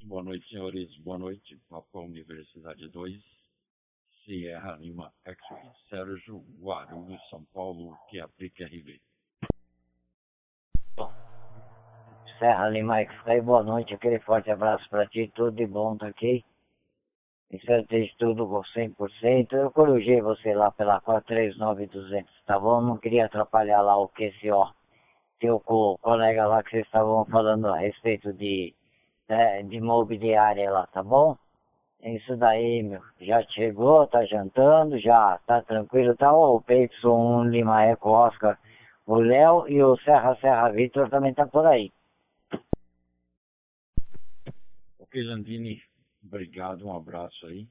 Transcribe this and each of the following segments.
Boa noite, senhores. Boa noite. Papo Universidade 2, Sierra Lima X-Ray, Sérgio Guarulhos, São Paulo, que aplica RV. Serra Lima X-Ray, boa noite. Aquele forte abraço para ti. Tudo de bom, ok? Espero ter tudo com 100%. Eu corujei você lá pela 439200, tá bom? Não queria atrapalhar lá o QCO. Teu colega lá que vocês estavam falando a respeito de é, de mobiliária lá, tá bom? É isso daí, meu. Já chegou, tá jantando, já tá tranquilo, tá? O Peterson, Lima Eco, Oscar, o Léo e o Serra Serra Vitor também tá por aí. Ok, Landini, obrigado, um abraço aí.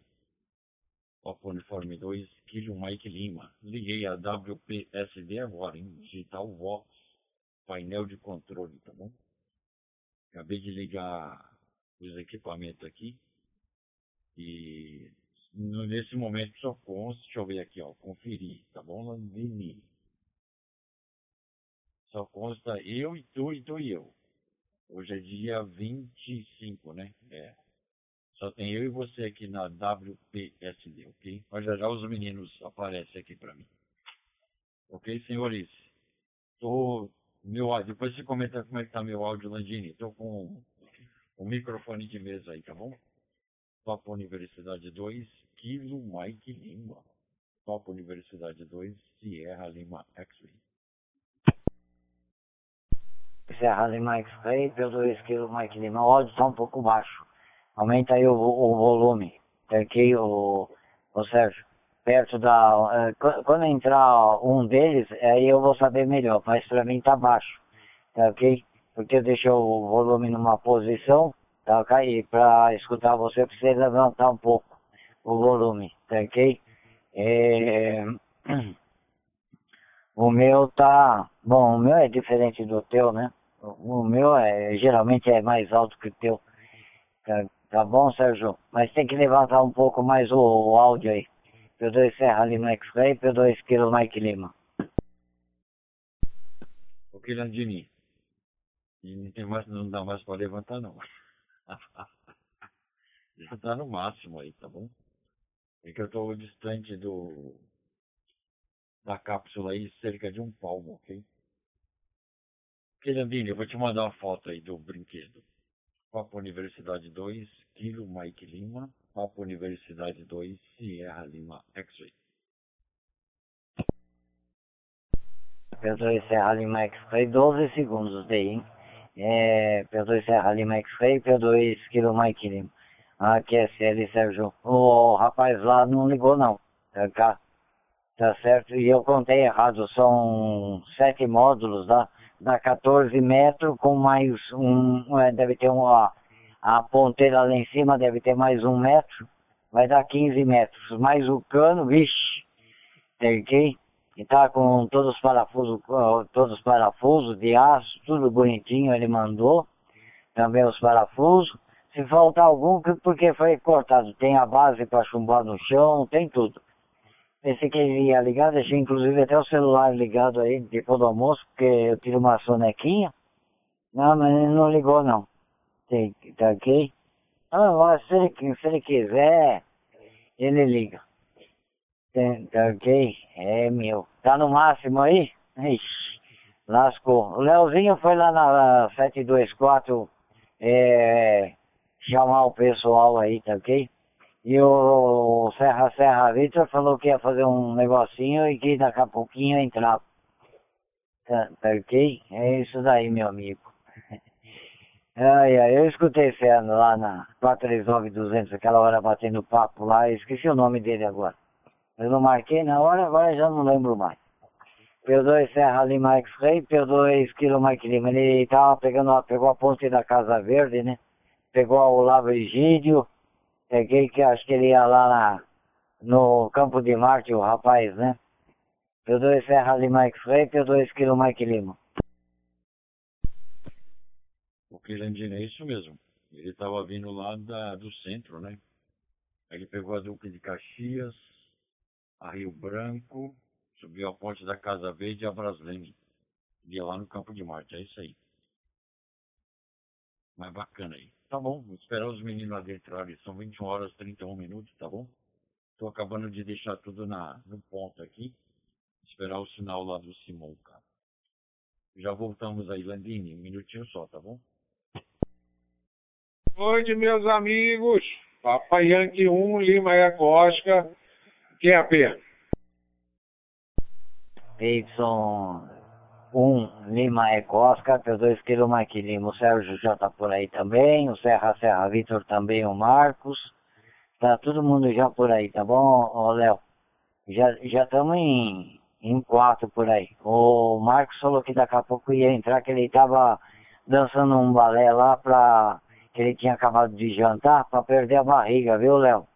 Opa Uniforme 2, Kilo Mike Lima. Liguei a WPSD agora, hein? Digital Vox, painel de controle, tá bom? Acabei de ligar os equipamentos aqui. E nesse momento só consta, deixa eu ver aqui, ó, conferir, tá bom, Landini? Só consta eu e tu e tu e eu. Hoje é dia 25, né? É. Só tem eu e você aqui na WPSD, ok? Mas já já os meninos aparecem aqui para mim. Ok, senhores? Tô, meu, depois você comenta como é que tá meu áudio, Landini. Tô com o microfone de mesa aí, tá bom? Papo Universidade 2, Kilo Mike Lima. Papo Universidade 2, Sierra Lima X-Ray. Sierra Lima X-Ray, P2 Kilo Mike Lima. O áudio está um pouco baixo. Aumenta aí o, o volume. Aqui o, o Sérgio. Perto da. Uh, quando entrar um deles, aí eu vou saber melhor. Mas para mim tá baixo. Tá ok? Porque eu deixei o volume numa posição, tá ok? Para escutar você precisa levantar um pouco o volume, tá ok? É... O meu tá, bom, o meu é diferente do teu, né? O meu é, geralmente é mais alto que o teu, tá, tá bom, Sérgio? Mas tem que levantar um pouco mais o, o áudio aí. P2 Serra Lima X-Ray, P2 Kilo Mike Lima. Ok, Landini. E mais, não dá mais para levantar não. Já tá no máximo aí, tá bom? É que eu estou distante do da cápsula aí, cerca de um palmo, ok? Querendinho, eu vou te mandar uma foto aí do brinquedo. Papo Universidade 2, Kilo Mike Lima, Papo Universidade 2, Sierra Lima X-Ray. Pedro Sierra Lima X-Ray, 12 segundos daí, hein? É, P2 Serra Lima X-Ray, P2 Kilo Mike Lima. Aqui é CL Sérgio. O rapaz lá não ligou não, tá, tá certo? E eu contei errado, são sete módulos, dá, dá 14 metros com mais um, é, deve ter uma, a ponteira lá em cima deve ter mais um metro, vai dar 15 metros, mais o cano, vixe, ok? que tá com todos os parafusos, todos os parafusos de aço, tudo bonitinho, ele mandou. Também os parafusos. Se faltar algum, porque foi cortado. Tem a base para chumbar no chão, tem tudo. Pensei que ele ia ligar, deixei inclusive até o celular ligado aí depois do almoço, porque eu tiro uma sonequinha. Não, mas ele não ligou não. Tem, tá ok? Ah, se ele, se ele quiser, ele liga. Tá ok? É, meu. Tá no máximo aí? Ixi, lascou. O Leozinho foi lá na 724 é, chamar o pessoal aí, tá ok? E o Serra Serra Vitor falou que ia fazer um negocinho e que daqui a pouquinho ia entrar. Tá, tá ok? É isso daí, meu amigo. Ai, ai, eu escutei você lá na 439-200, aquela hora batendo papo lá, esqueci o nome dele agora. Eu não marquei na hora, agora já não lembro mais. P2 Serra Lima X-Ray, P2 Kilo Mike Lima. Ele tava pegando, pegou a ponte da Casa Verde, né? Pegou o Lavo Egídio. Peguei que acho que ele ia lá na, no Campo de Marte, o rapaz, né? P2 Serra Lima X-Ray, P2 Kilo Mike Lima. O Quilandino é isso mesmo. Ele estava vindo lá da, do centro, né? Ele pegou a Duque de Caxias, a Rio Branco, subiu a ponte da Casa Verde e a Brasleme. Ia lá no Campo de Marte, é isso aí. mais bacana aí. Tá bom, vou esperar os meninos adentrarem. São 21 horas e 31 minutos, tá bom? Tô acabando de deixar tudo na, no ponto aqui. Esperar o sinal lá do Simão, cara. Já voltamos aí, Landini. Um minutinho só, tá bom? Noite, meus amigos. Papai Yankee 1, Lima e Oscar. Quem é a P? Y1 Lima Eco Oscar, P2 Kilo Mike Lima. O Sérgio já tá por aí também. O Serra Serra Vitor também, o Marcos. Tá todo mundo já por aí, tá bom, ô Léo? Já estamos em, em quatro por aí. O Marcos falou que daqui a pouco ia entrar, que ele tava dançando um balé lá pra. que ele tinha acabado de jantar pra perder a barriga, viu, Léo?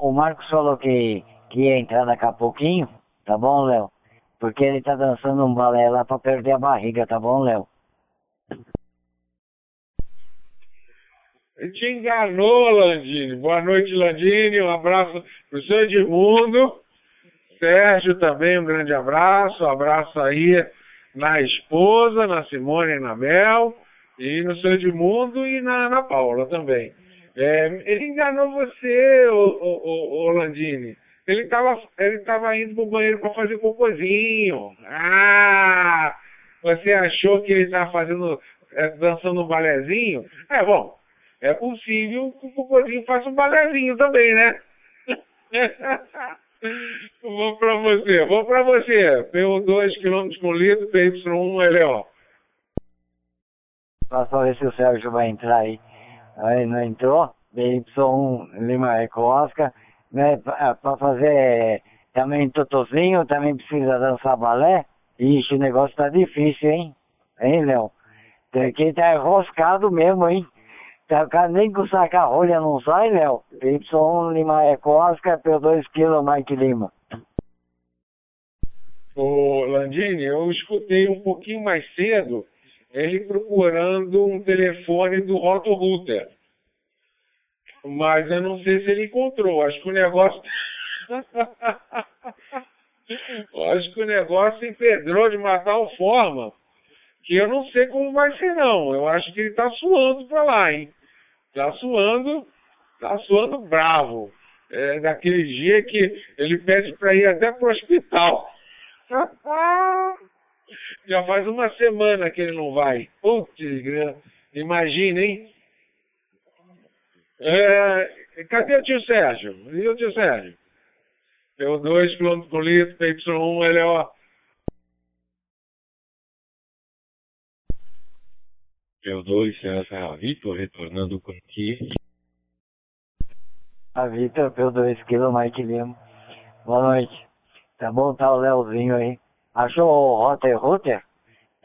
O Marcos falou que, que ia entrar daqui a pouquinho, tá bom, Léo? Porque ele tá dançando um balé lá pra perder a barriga, tá bom, Léo? Te enganou, Landini. Boa noite, Landini. Um abraço pro seu Edmundo. Sérgio também, um grande abraço. Um abraço aí na esposa, na Simone e na Mel. E no seu Edmundo e na Ana Paula também. É, ele enganou você, o, o, o, Landini. Ele estava ele tava indo pro banheiro para fazer cocôzinho. Ah! Você achou que ele estava fazendo, é, dançando um balézinho? É bom, é possível que o cocôzinho faça um balézinho também, né? Vamos pra você, vamos pra você. PO2 km por litro, PY1 LO. Só ver se o Sérgio vai entrar aí. Aí não entrou. BY1 Lima Eco Oscar. Né, pra fazer também totozinho, também precisa dançar balé. Ixi, o negócio tá difícil, hein? Hein, Léo? Tem que tá enroscado mesmo, hein? Tá, nem com saca-rolha não sai, Léo. Y1 Lima Eco Oscar, P2 Kilo Mike Lima. Ô, Landini, eu escutei um pouquinho mais cedo ele procurando um telefone do Roto Router. Mas eu não sei se ele encontrou. Acho que o negócio. Acho que o negócio empedrou de uma tal forma que eu não sei como vai ser, não. Eu acho que ele tá suando pra lá, hein? Tá suando, tá suando bravo. É daquele dia que ele pede pra ir até pro hospital. Já faz uma semana que ele não vai. Putz, imagina, hein? É, cadê o tio Sérgio? E o tio Sérgio? P2, km por litro, PY1, LO. P2, Serra Vitor, retornando por aqui. A Vitor, P2, Kilo Mike Lima. Boa noite. Tá bom, tá o Leozinho aí. Achou o Rotter Router?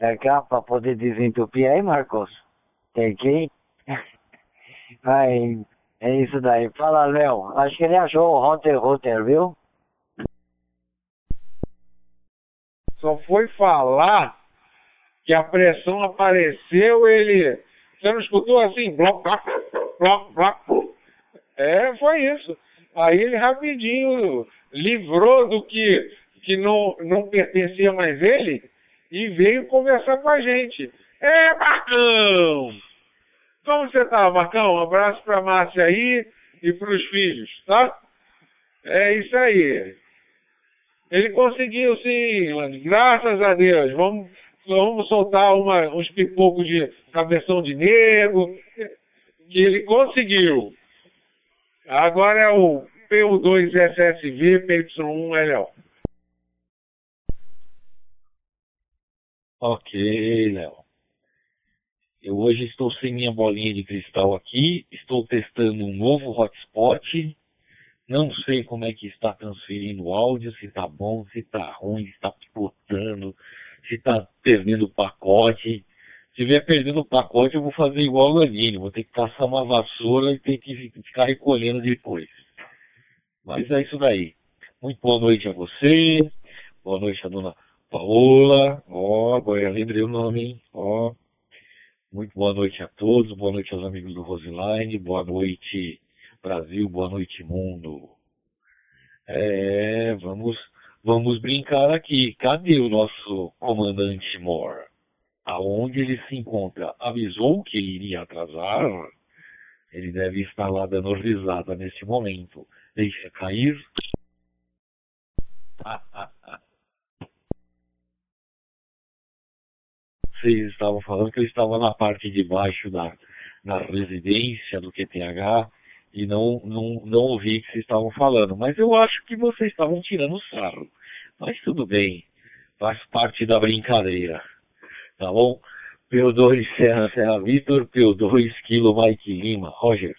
É cá pra poder desentupir aí, Marcos? Tem que Aí, é isso daí. Fala, Léo. Acho que ele achou o Rotter Router, viu? Só foi falar que a pressão apareceu, ele. Você não escutou assim? Bloco, bloco, bloco. É, foi isso. Aí ele rapidinho livrou do que, que não, não pertencia mais ele e veio conversar com a gente. É, Marcão! Como você tá, Marcão? Um abraço pra Márcia aí e pros filhos, tá? É isso aí. Ele conseguiu sim, graças a Deus. Vamos, vamos soltar uma, uns pipocos de cabeção de negro, que ele conseguiu. Agora é o PU2SSV PY1LO. Ok, Léo. Eu hoje estou sem minha bolinha de cristal aqui, estou testando um novo hotspot. Não sei como é que está transferindo o áudio, se está bom, se está ruim, se está picotando, se está perdendo o pacote. Se vier perdendo o pacote, eu vou fazer igual o Lanini, vou ter que passar uma vassoura e ter que ficar recolhendo depois. Mas é isso daí. Muito boa noite a você, boa noite a dona Paola, ó, agora lembrei o nome, ó. Muito boa noite a todos, boa noite aos amigos do Roseline, boa noite Brasil, boa noite mundo. É, vamos, vamos brincar aqui. Cadê o nosso comandante Moore? aonde ele se encontra, avisou que iria atrasar, ele deve estar lá dando risada nesse momento. Deixa cair. Vocês estavam falando que ele estava na parte de baixo da, da residência do QTH e não, não, não ouvi o que vocês estavam falando. Mas eu acho que vocês estavam tirando sarro. Mas tudo bem, faz parte da brincadeira. Tá bom? P2 Serra Serra Vitor, P2 Kilo Mike Lima. Roger.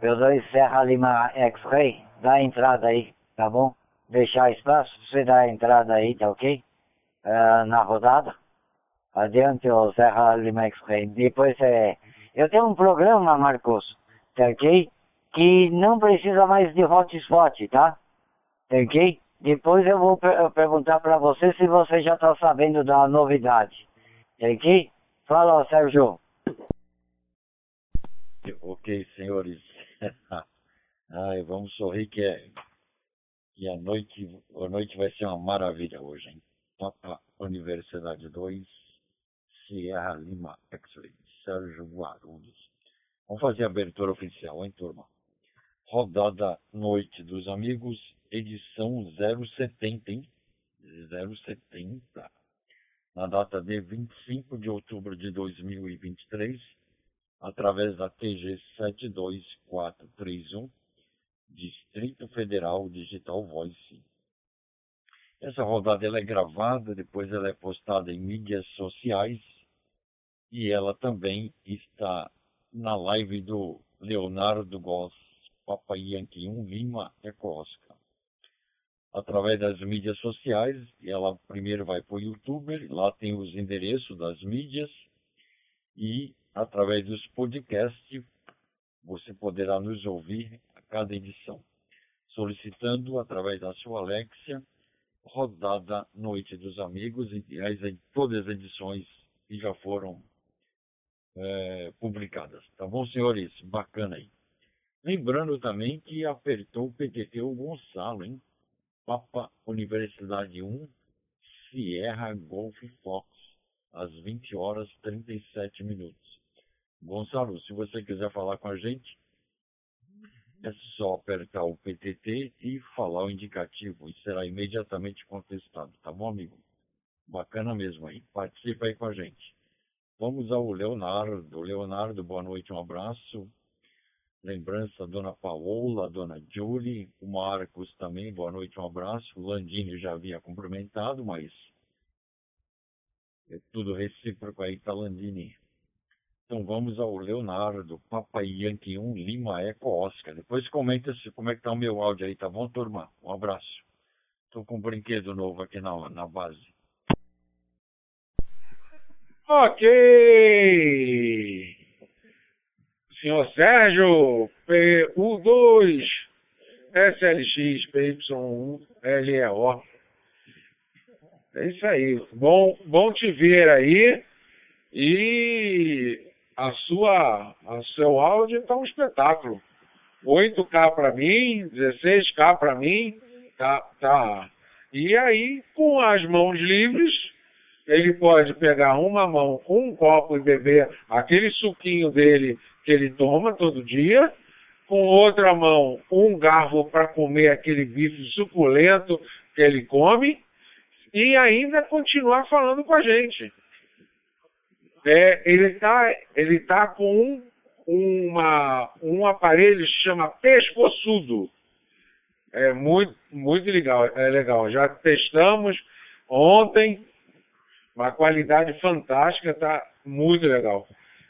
P2 Serra Lima X-Ray, dá a entrada aí, tá bom? Deixar espaço, você dá a entrada aí, tá ok? Uh, na rodada. Adiante o Serra Lima. Depois é. Eu tenho um programa, Marcos, tá ok? Que não precisa mais de hotspot, tá? Tá ok? Depois eu vou per perguntar para você se você já está sabendo da novidade. Ok? Fala, Sérgio. Ok, senhores. Ai, vamos sorrir que, é, que a, noite, a noite vai ser uma maravilha hoje, hein? Papa Universidade 2, Sierra Lima X-Ray, Sérgio Guarulhos. Vamos fazer a abertura oficial, hein, turma? Rodada Noite dos Amigos edição 070, hein? 070, na data de 25 de outubro de 2023, através da TG 72431, Distrito Federal Digital Voice. Essa rodada ela é gravada, depois ela é postada em mídias sociais e ela também está na live do Leonardo Goss, Papai Yankee 1 Lima Eco Oscar através das mídias sociais. Ela primeiro vai para o YouTube, lá tem os endereços das mídias e através dos podcasts você poderá nos ouvir a cada edição, solicitando através da sua Alexia rodada Noite dos Amigos e as, todas as edições que já foram é, publicadas. Tá bom, senhores? Bacana aí. Lembrando também que apertou o PTT o Gonçalo, hein? Papa Universidade 1, Sierra Golf Fox, às 20 horas 37 minutos. Gonçalo, se você quiser falar com a gente, é só apertar o PTT e falar o indicativo e será imediatamente contestado, tá bom, amigo? Bacana mesmo aí. Participa aí com a gente. Vamos ao Leonardo. Leonardo, boa noite, um abraço. Lembrança, Dona Paola, Dona Julie, o Marcos também, boa noite, um abraço. O Landini já havia cumprimentado, mas é tudo recíproco aí, tá, Landini? Então vamos ao Leonardo, Papai Yankee 1, Lima Eco Oscar. Depois comenta se, como é que tá o meu áudio aí, tá bom, turma? Um abraço. Tô com um brinquedo novo aqui na, na base. Ok! senhor Sérgio, PU2, SLX, PY1, LEO. É isso aí. Bom, bom te ver aí. E a sua, a seu áudio está um espetáculo. 8K para mim, 16K para mim, tá, tá. E aí, com as mãos livres, ele pode pegar uma mão, um copo e beber aquele suquinho dele que ele toma todo dia, com outra mão um garfo para comer aquele bife suculento que ele come e ainda continuar falando com a gente. É, ele está ele tá com um, uma, um aparelho que se chama pescoçudo. É muito, muito legal, é legal. Já testamos ontem, uma qualidade fantástica, tá muito legal.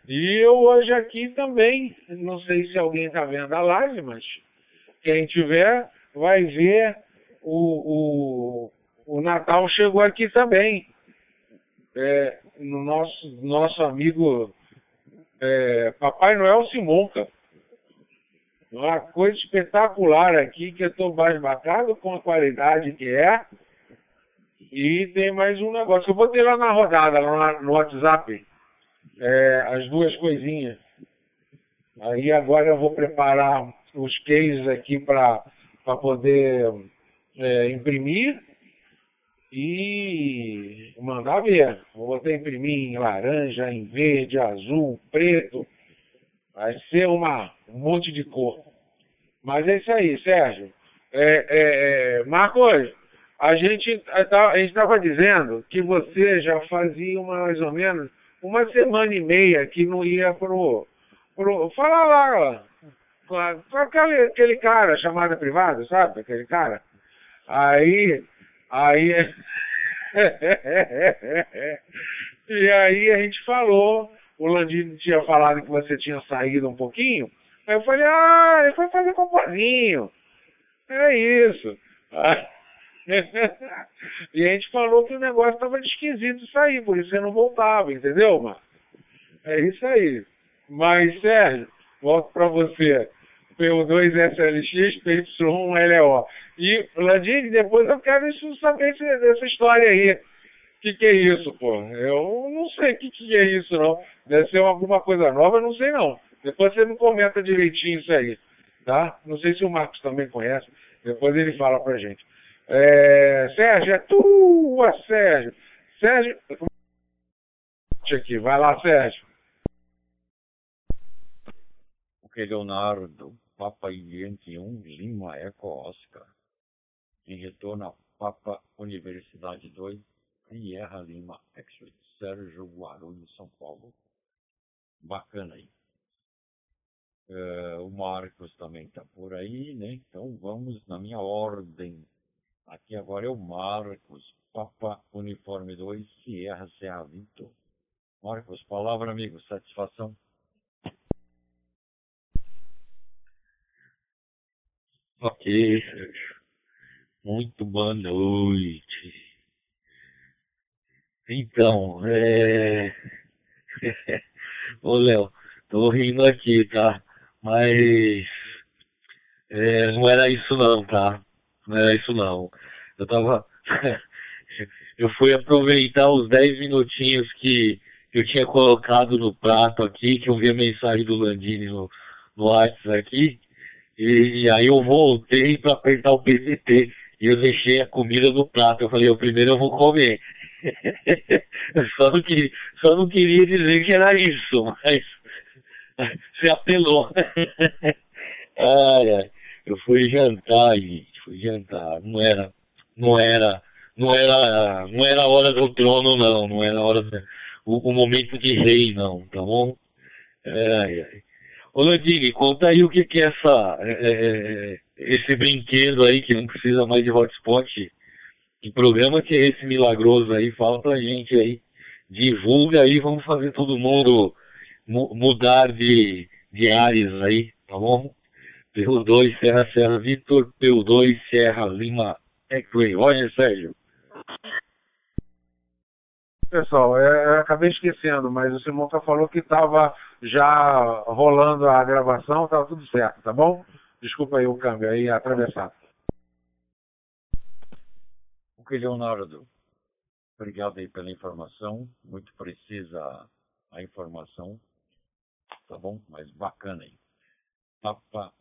E eu hoje aqui também, não sei se alguém está vendo a live, mas quem tiver vai ver o, o, o Natal chegou aqui também. É, no nosso, nosso amigo é, Papai Noel Simonca. Uma coisa espetacular aqui, que eu estou basbacado com a qualidade que é. E tem mais um negócio. Eu vou ter lá na rodada, lá no WhatsApp é, as duas coisinhas. Aí agora eu vou preparar os cases aqui para poder é, imprimir e mandar ver. Vou botar imprimir em laranja, em verde, azul, preto. Vai ser uma, um monte de cor. Mas é isso aí, Sérgio. É, é, é, Marcos, a gente a estava dizendo que você já fazia mais ou menos uma semana e meia que não ia pro. pro fala lá, com aquele, aquele cara, chamada privada, sabe? Aquele cara. Aí Aí. e aí a gente falou, o Landino tinha falado que você tinha saído um pouquinho. Aí eu falei, ah, ele foi fazer compozinho. É isso. e a gente falou que o negócio estava esquisito sair, por isso você não voltava, entendeu, mano? É isso aí. Mas, Sérgio, volto para você. PU2SLX, PY1LO. E, Landini, depois eu quero saber dessa história aí. O que, que é isso, pô? Eu não sei o que, que é isso, não. Deve ser alguma coisa nova, não sei, não. Depois você me comenta direitinho isso aí, tá? Não sei se o Marcos também conhece. Depois ele fala pra gente. É, Sérgio, é tua, Sérgio. Sérgio... Aqui, vai lá, Sérgio. O Leonardo Papa 1 Lima Eco Oscar. Em retorno a Papa Universidade 2 Sierra Lima X-Ray Sérgio Guarulhos, São Paulo. Bacana aí. Uh, o Marcos também está por aí, né? Então vamos na minha ordem. Aqui agora é o Marcos, Papa Uniforme 2, Sierra Serra Vitor. Marcos, palavra, amigo, satisfação. Ok, Sérgio. Muito boa noite. Então, é. Ô, Léo, tô rindo aqui, tá? Mas. É, não era isso, não, tá? Não era isso, não. Eu tava. eu fui aproveitar os 10 minutinhos que eu tinha colocado no prato aqui, que eu vi a mensagem do Landini no, no WhatsApp aqui. E aí eu voltei para apertar o PVT e eu deixei a comida no prato. Eu falei, o primeiro eu vou comer. só, não queria, só não queria dizer que era isso, mas você apelou. ai. Eu fui jantar, gente, fui jantar. Não era, não era, não era, não era a hora do trono, não. Não era a hora do, o, o momento de rei, não, tá bom? Ai, ai. Ô Landini, conta aí o que, que é essa, é, é, é, esse brinquedo aí que não precisa mais de hotspot. Que programa que é esse milagroso aí? Fala pra gente aí. Divulga aí, vamos fazer todo mundo mu mudar de, de áreas aí, tá bom? PU2 Serra Serra Vitor, PU2 Serra Lima X-Ray. Olha, Sérgio. Pessoal, é, eu acabei esquecendo, mas o Simonca falou que estava já rolando a gravação, estava tudo certo, tá bom? Desculpa aí o câmbio aí atravessado. Ok, Leonardo. Obrigado aí pela informação. Muito precisa a informação. Tá bom? Mas bacana aí. Papa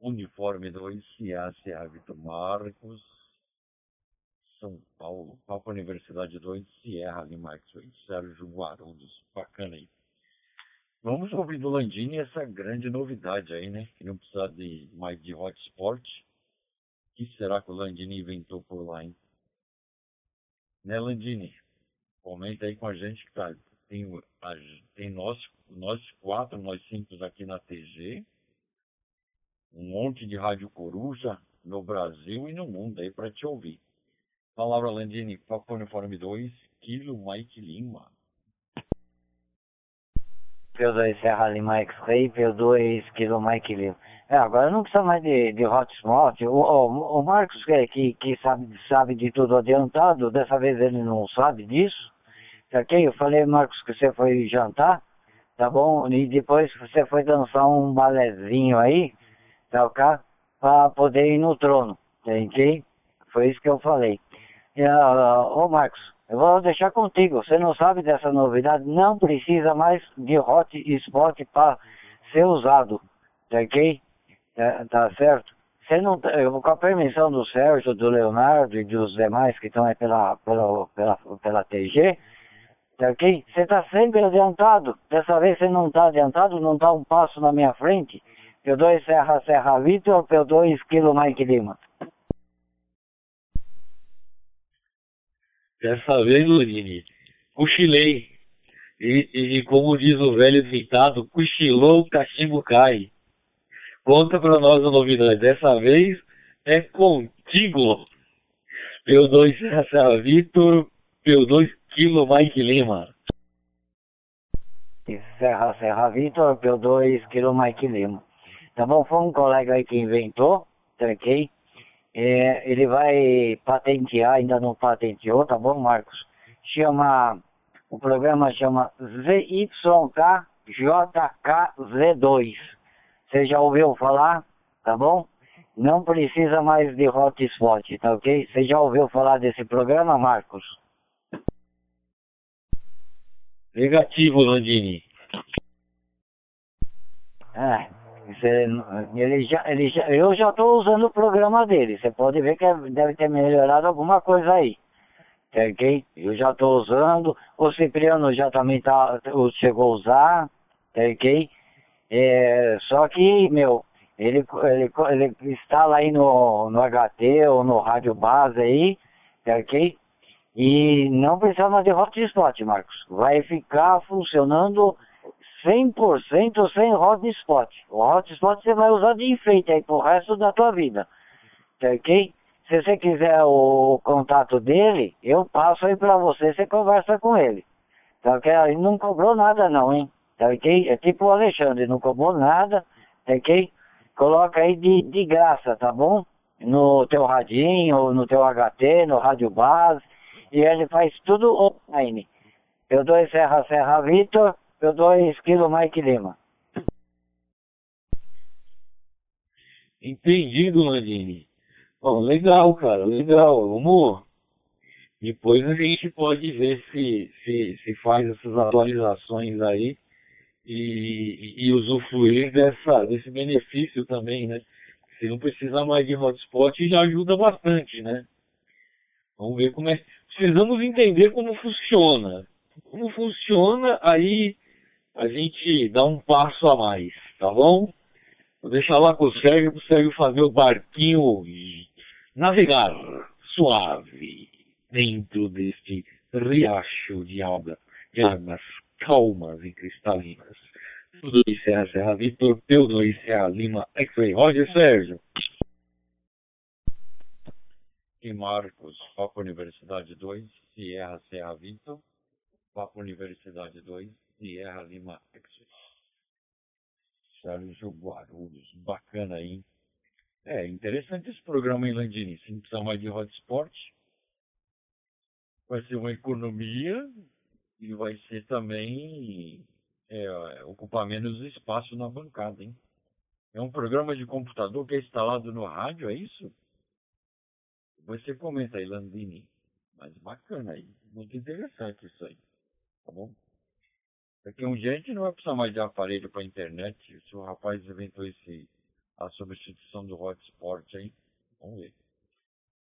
Uniforme 2, CA, Vitor Marcos, são Paulo, Papa Universidade 2, Sierra Lima X-Ray, Sérgio Guarulhos, bacana aí. Vamos ouvir do Landini essa grande novidade aí, né? Que não precisa de mais de hotspot. O que será que o Landini inventou por lá, hein? Né, Landini? Comenta aí com a gente que tá. Tem, a, tem nós, nós quatro, nós cinco aqui na TG. Um monte de rádio coruja no Brasil e no mundo aí para te ouvir. Palavra Landini, Papa Uniforme 2, Kilo Mike Lima. P2 Serra Lima X-Ray, P2 Kilo Mike Lima. É, agora não precisa mais de, de hotspot. O, o, o Marcos, que, que, que sabe, sabe de tudo adiantado, dessa vez ele não sabe disso. Tá ok? Eu falei, Marcos, que você foi jantar, tá bom? E depois você foi dançar um balezinho aí, tá ok? Pra poder ir no trono, tá ok? Foi isso que eu falei. Uh, ô Marcos, eu vou deixar contigo. Você não sabe dessa novidade? Não precisa mais de hot spot para ser usado. Tá ok? Tá, tá certo? você não, tá- eu, com a permissão do Sérgio, do Leonardo e dos demais que estão aí pela, pela, pela, pela TG, tá ok? Você está sempre adiantado. Dessa vez você não está adiantado, não está um passo na minha frente. P2 Serra Serra Vitor, P2 Kilo Mike Lima. Dessa vez, Lurini, cochilei. E, e, como diz o velho ditado, cochilou, o cachimbo cai. Conta pra nós a novidade. Dessa vez é contigo. P2 Serra Vitor, P2 Kilo Mike Lima. Serra Serra Vitor, P2 Kilo Mike Lima. Tá bom? Foi um colega aí que inventou, ok? É, ele vai patentear, ainda não patenteou, tá bom, Marcos? Chama, o programa chama ZYKJKZ2. Você já ouviu falar, tá bom? Não precisa mais de hotspot, tá ok? Você já ouviu falar desse programa, Marcos? Negativo, Landini. É, você, ele já, ele já, eu já estou usando o programa dele. Você pode ver que é, deve ter melhorado alguma coisa aí. Tá ok? Eu já estou usando. O Cipriano já também tá, chegou a usar. Tá ok? É, só que, meu, ele, ele, ele instala aí no, no HT ou no rádio base aí, ok? E não precisa mais de hotspot, Marcos. Vai ficar funcionando 100% sem hotspot. O hotspot você vai usar de enfeite aí pro resto da tua vida. Tá ok? Se você quiser o contato dele, eu passo aí pra você, você conversa com ele. Tá ok? Ele não cobrou nada não, hein? Tá ok? É tipo o Alexandre, não cobrou nada, tá ok? Coloca aí de, de graça, tá bom? No teu radinho, no teu HT, no rádio base, e ele faz tudo online. Eu dou Serra Serra Vitor, eu dou Esquilo Mike Lima. Entendido, Landini. Bom, legal, cara, legal. Vamos. Depois a gente pode ver se, se, se faz essas atualizações aí e, e, usufruir dessa, desse benefício também, né? Se não precisa mais de hotspot, já ajuda bastante, né? Vamos ver como é. Precisamos entender como funciona. Como funciona, aí a gente dá um passo a mais, tá bom? Vou deixar lá com o Sérgio, para o Sérgio fazer o barquinho e navegar suave dentro deste riacho de água, de águas calmas e cristalinas. Tudo isso Serra Serra Vitor, P2 Serra Lima, X-Ray, Roger Sérgio. E Marcos, Papo Universidade 2, Sierra Serra Vitor, Papo Universidade 2, Sierra Lima X-Ray. Sérgio Guarulhos, bacana aí. É, interessante esse programa em Landini, sem precisar mais de hotspot. Vai ser uma economia e vai ser também é, ocupar menos espaço na bancada, hein? É um programa de computador que é instalado no rádio, é isso? Você comenta aí, Landini. Mas bacana aí, muito interessante isso aí, tá bom? Daqui um dia a gente não vai precisar mais de aparelho para internet, se o rapaz inventou esse, a substituição do hotspot aí, vamos ver.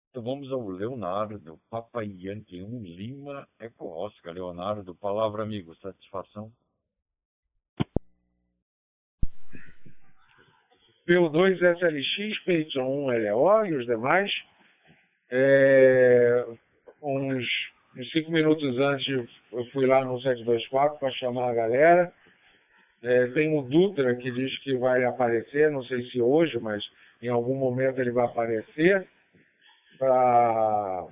Então vamos ao Leonardo, Papai Yankee 1 Lima Eco Oscar. Leonardo, palavra amigo, satisfação. P2 SLX, PY1 LO e os demais. É, uns cinco minutos antes eu fui lá no 724 para chamar a galera. É, tem o Dutra que diz que vai aparecer, não sei se hoje, mas em algum momento ele vai aparecer para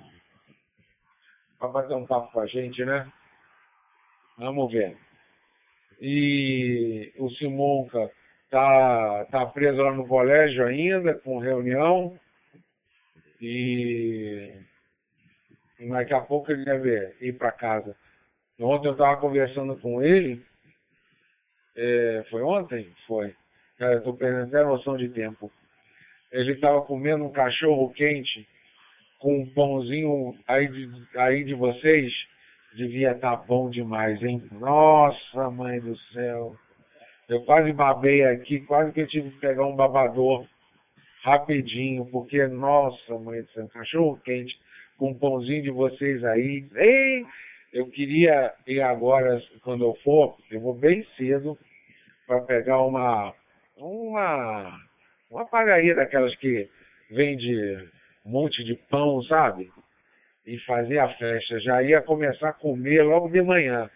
bater um papo com a gente, né? Vamos ver. E o Simonca tá, tá preso lá no colégio ainda, com reunião. E daqui a pouco ele deve ir para casa. Ontem eu estava conversando com ele. É, foi ontem? Foi. Eu tô perdendo até noção de tempo. Ele estava comendo um cachorro quente com um pãozinho aí de, aí de vocês, devia estar tá bom demais, hein? Nossa, mãe do céu. Eu quase babei aqui, quase que eu tive que pegar um babador rapidinho, porque, nossa, mãe do céu, cachorro quente com um pãozinho de vocês aí. Ei, eu queria ir agora, quando eu for, eu vou bem cedo para pegar uma, uma, uma padaria daquelas que vende um monte de pão, sabe? E fazer a festa. Já ia começar a comer logo de manhã.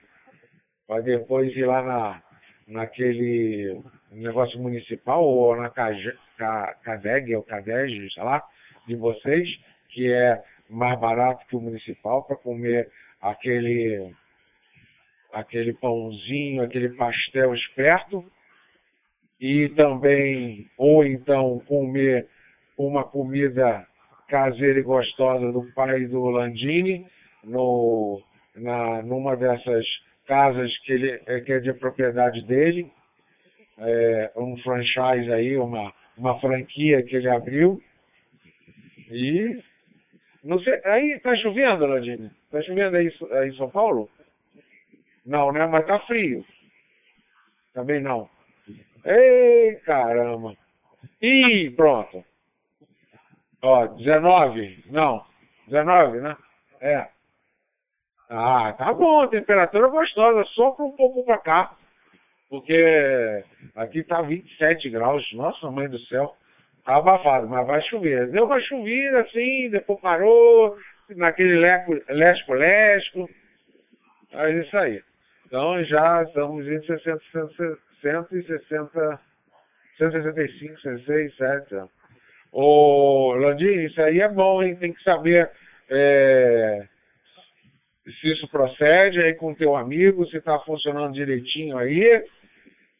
Para depois ir lá na, naquele negócio municipal ou na CADEG, ou CADEG, sei lá, de vocês, que é mais barato que o municipal, para comer aquele, aquele pãozinho, aquele pastel esperto, e também, ou então comer uma comida caseira e gostosa do pai do Landini, no, na, numa dessas casas que, ele, é, que é de propriedade dele, é, um franchise aí, uma, uma franquia que ele abriu. E sei, aí tá chovendo, Landini? Tá chovendo aí, aí em São Paulo? Não, né? Mas tá frio. Também não. Ei, caramba. Ih, pronto. Ó, 19? Não. 19, né? É. Ah, tá bom, temperatura gostosa, sopra um pouco pra cá. Porque aqui tá 27 graus, nossa mãe do céu, abafado, mas vai chover. Deu uma chovida assim, depois parou, naquele lesco-lesco, é isso aí. Então já estamos em 60, 160, 165, 167. Ô, Landim, isso aí é bom, hein? Tem que saber é, se isso procede aí com o teu amigo, se está funcionando direitinho aí.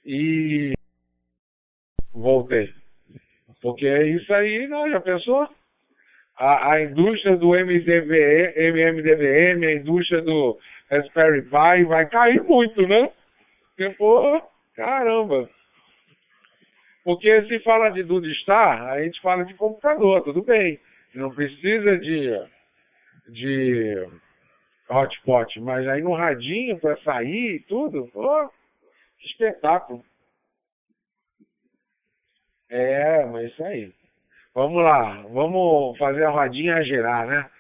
E voltei. Porque isso aí, não, já pensou? A, a indústria do MDVE, MMDVM, a indústria do Raspberry Pi vai cair muito, né? Porque, pô, caramba. Porque se fala de Dudestar, a gente fala de computador, tudo bem. Não precisa de, de hotspot, mas aí no radinho para sair e tudo, pô, que espetáculo. É, mas isso aí. Vamos lá, vamos fazer a rodinha girar, né?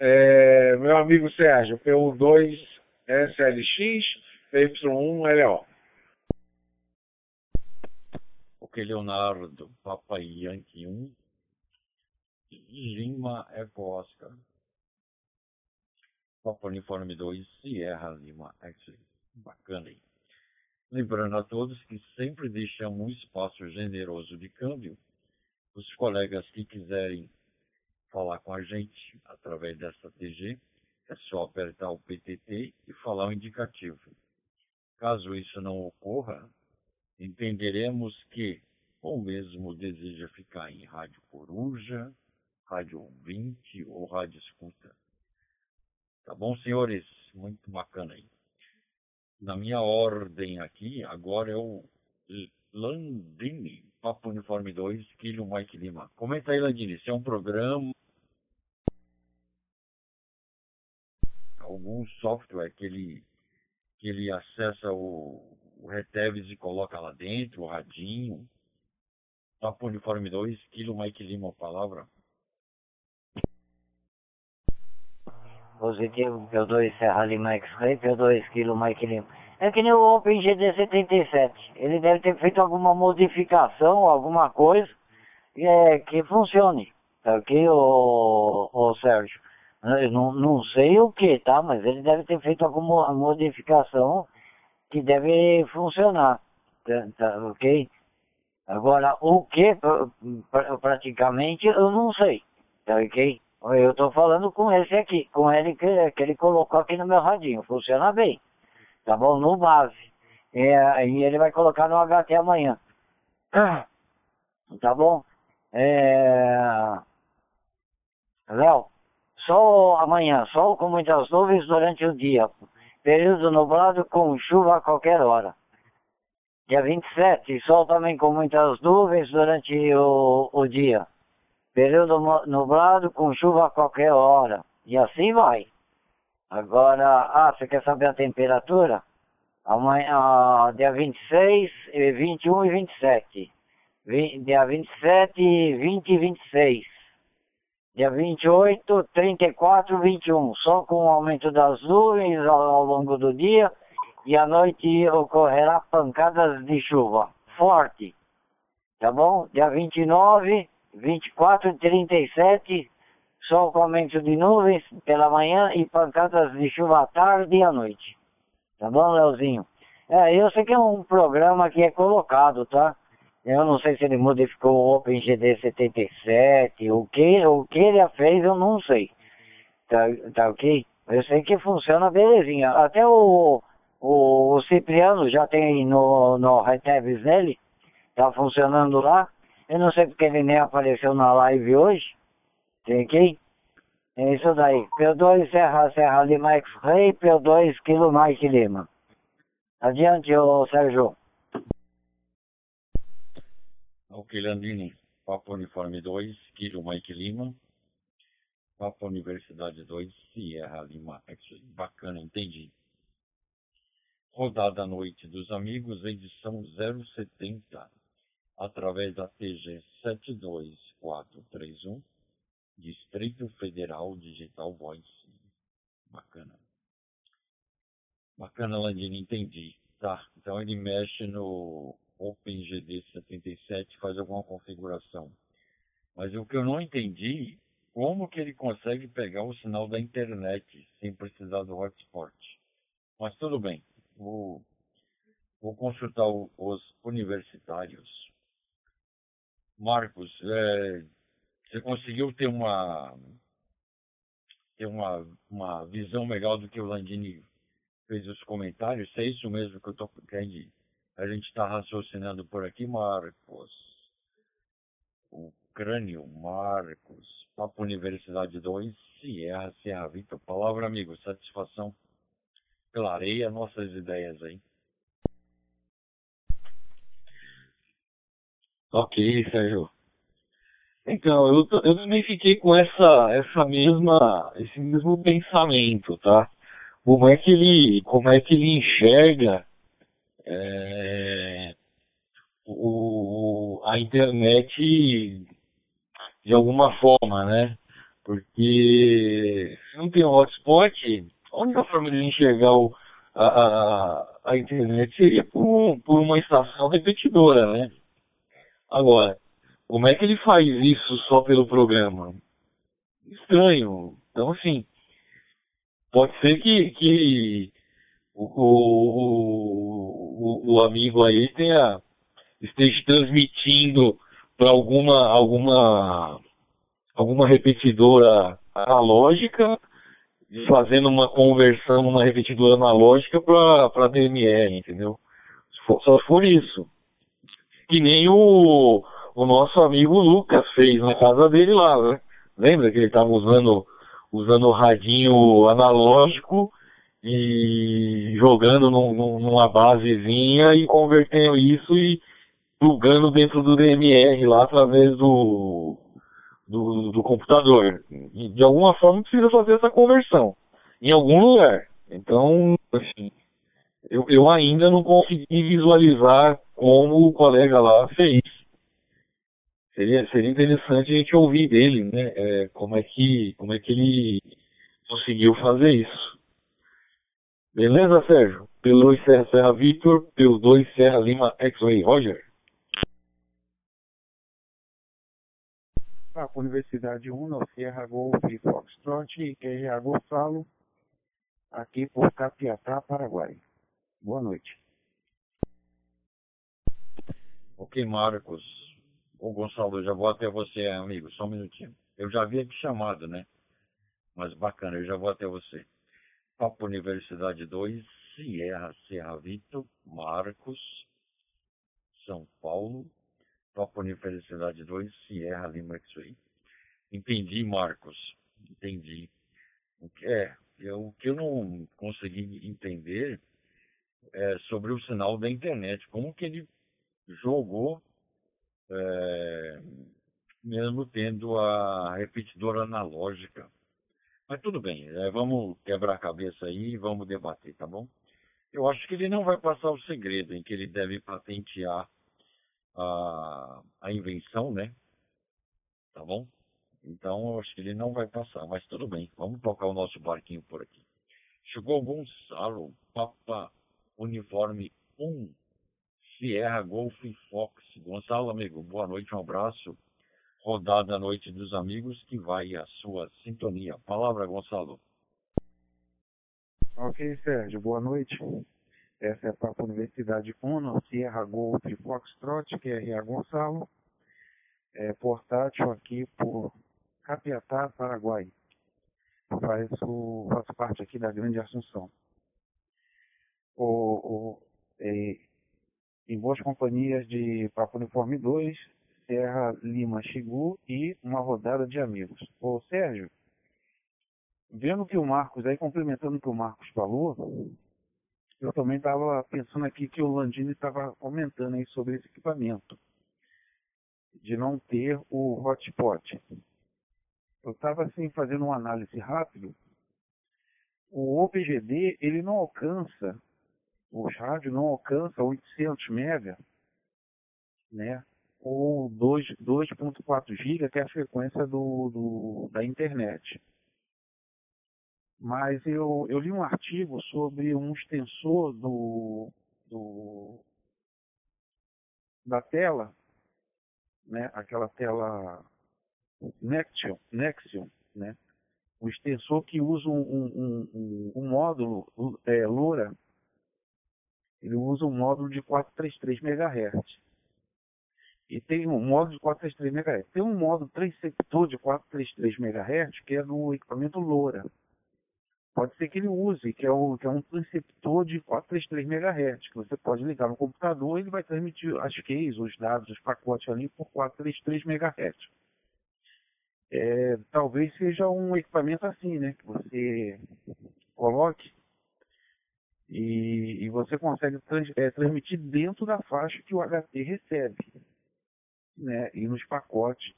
É, meu amigo Sérgio, PU2 SLX, PY1 LO. Ok, Leonardo, Papai Yankee 1, Lima Eco Oscar. Papa Uniforme 2, Sierra Lima X-Ray. Bacana aí. Lembrando a todos que sempre deixamos um espaço generoso de câmbio. Os colegas que quiserem falar com a gente através dessa TG, é só apertar o PTT e falar o indicativo. Caso isso não ocorra, entenderemos que ou mesmo deseja ficar em rádio coruja, rádio ouvinte ou rádio escuta. Tá bom, senhores? Muito bacana aí. Na minha ordem aqui, agora é o Landini, Papo Uniforme 2, Kilo Mike Lima. Comenta aí, Landini, se é um programa, algum software que ele, que ele acessa o, o Reteves e coloca lá dentro, o radinho. Papo Uniforme 2, Kilo Mike Lima, palavra. Positivo, P2 Serra Lima X-Ray, P2 Kilo Mike Lima. É que nem o Open GD77. Ele deve ter feito alguma modificação, alguma coisa é, que funcione. Tá ok, ô, ô Sérgio? Eu não, não sei o que, tá? Mas ele deve ter feito alguma modificação que deve funcionar. Tá, tá ok? Agora, o que praticamente eu não sei. Tá ok? Eu estou falando com esse aqui, com ele que, que ele colocou aqui no meu radinho. Funciona bem. Tá bom? No base. É, e ele vai colocar no HT amanhã. Tá bom? É... Léo, sol amanhã, sol com muitas nuvens durante o dia. Período nublado com chuva a qualquer hora. Dia 27, sol também com muitas nuvens durante o, o dia período nublado com chuva a qualquer hora. E assim vai. Agora, ah, você quer saber a temperatura? Amanhã, dia 26, 21 e 27. dia 27, 20 e 26. Dia 28, 34, 21. Só com o aumento das nuvens ao longo do dia e à noite ocorrerá pancadas de chuva forte. Tá bom? Dia 29, 24 e 37, sol com aumento de nuvens pela manhã e pancadas de chuva à tarde e à noite. Tá bom, Leozinho? É, eu sei que é um programa que é colocado, tá? Eu não sei se ele modificou o OpenGD 77, o que, o que ele fez eu não sei. Tá, tá ok? Eu sei que funciona belezinha. Até o, o, o Cipriano já tem no, no Retabs nele. Tá funcionando lá. Eu não sei porque ele nem apareceu na live hoje. Tem ok? É isso daí. P2 Serra Serra Lima X-Ray, P2 Kilo Mike Lima. Adiante, ô Sérgio. Ok, Landini. Papa Uniforme 2, Kilo Mike Lima. Papa Universidade 2, Sierra Lima. Bacana, entendi. Rodada à Noite dos Amigos, edição 070, através da TG 72431, Distrito Federal Digital Voice. Bacana. Bacana, Landini, entendi. Tá, então ele mexe no OpenGD 77 faz alguma configuração. Mas o que eu não entendi, como que ele consegue pegar o sinal da internet sem precisar do hotspot. Mas tudo bem, vou, vou consultar os universitários. Marcos, é, você conseguiu ter uma ter uma, uma visão melhor do que o Landini fez os comentários? É isso mesmo que eu estou querendo a gente está raciocinando por aqui, Marcos. O crânio, Marcos. Papo Universidade 2, Sierra, Sierra Vitor. Palavra, amigo. Satisfação. Clareia nossas ideias aí. Ok, Sérgio. Então, eu, eu também fiquei com essa, essa mesma, esse mesmo pensamento, tá? Como é que ele, como é que ele enxerga é, o, a internet de alguma forma, né? Porque se não tem um hotspot, a única forma de enxergar o, a, a, a, internet seria por, por uma estação repetidora, né? Agora, como é que ele faz isso só pelo programa? Estranho. Então, assim, pode ser que, que o, o, o amigo aí tenha, esteja transmitindo para alguma, alguma, alguma repetidora analógica, fazendo uma conversão numa repetidora analógica para DMR, entendeu? Só for isso. Que nem o, o nosso amigo Lucas fez na casa dele lá, né? Lembra que ele estava usando, usando o radinho analógico e jogando num, numa basezinha e convertendo isso e plugando dentro do DMR lá através do, do, do computador. De alguma forma precisa fazer essa conversão em algum lugar. Então, assim, eu, eu ainda não consegui visualizar como o colega lá fez. Seria, seria interessante a gente ouvir dele, né? É, como, é que, como é que ele conseguiu fazer isso. Beleza, Sérgio? Pelo Serra Serra Victor, pelo 2 Serra Lima X-Ray. Roger. Papo Universidade 1, no Sierra Golf Foxtrot QGA Gonçalo, aqui por Capiatá, Paraguai. Boa noite. Ok, Marcos. Ô Gonçalo, eu já vou até você, amigo, só um minutinho. Eu já havia te chamado, né? Mas bacana, eu já vou até você. Papo Universidade 2, Sierra Serra Vitor, Marcos, São Paulo, Papo Universidade 2, Sierra Lima X-Ray. Entendi, Marcos, entendi. O que é, eu, o que eu não consegui entender é sobre o sinal da internet, como que ele jogou, é, mesmo tendo a repetidora analógica mas tudo bem, é, vamos quebrar a cabeça aí e vamos debater, tá bom? Eu acho que ele não vai passar o segredo em que ele deve patentear a, a invenção, né? Tá bom? Então eu acho que ele não vai passar, mas tudo bem. Vamos tocar o nosso barquinho por aqui. Chegou Gonçalo, Papa Uniforme 1, Sierra Golf Fox. Gonçalo, amigo, boa noite, um abraço. Rodada à Noite dos Amigos, que vai à sua sintonia. Palavra, Gonçalo. Ok, Sérgio, boa noite. Essa é a Papa Universidade Uno, Sierra Golf Foxtrot, que é RA Gonçalo. É portátil aqui por Capiatá, Paraguai. Faço, faço parte aqui da Grande Assunção. O, o, é, em boas companhias de Papo Uniforme 2, Serra Lima Xigu e uma rodada de amigos. Ô Sérgio, vendo que o Marcos, aí complementando o que o Marcos falou, eu também estava pensando aqui que o Landini estava comentando aí sobre esse equipamento, de não ter o hotspot. Eu estava assim fazendo uma análise rápido. O OPGD ele não alcança, o rádio não alcança 800 MB, né? Ou 2.4 GB, que é a frequência do, do da internet mas eu, eu li um artigo sobre um extensor do, do da tela, né, aquela tela Nexion, Nexion né, um extensor que usa um, um, um, um módulo é, LoRa, ele usa um módulo de 433 MHz. E tem um módulo de 433 MHz. Tem um módulo transceptor de 433 MHz que é do equipamento LoRa pode ser que ele use, que é, o, que é um transceptor de 433 MHz, que você pode ligar no computador e ele vai transmitir as keys, os dados, os pacotes ali por 433 MHz. É, talvez seja um equipamento assim, né, que você coloque e, e você consegue trans, é, transmitir dentro da faixa que o HT recebe, né, e nos pacotes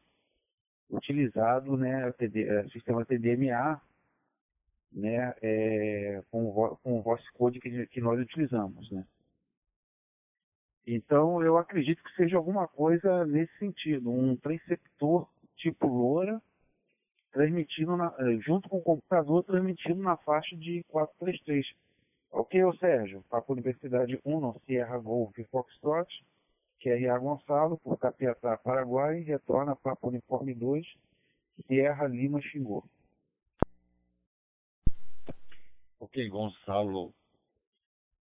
utilizado, né, TD, é, sistema TDMA né, é, com, com o voice code que, que nós utilizamos, né. Então, eu acredito que seja alguma coisa nesse sentido, um transceptor tipo LoRa, transmitindo na, junto com o computador, transmitindo na faixa de 433. Ok, ô Sérgio? Papo Universidade 1, Sierra Golf Foxtrot, QRA Gonçalo, por Capiatá, Paraguai, retorna Papo Uniforme 2, Sierra Lima Xingô. Ok, Gonçalo,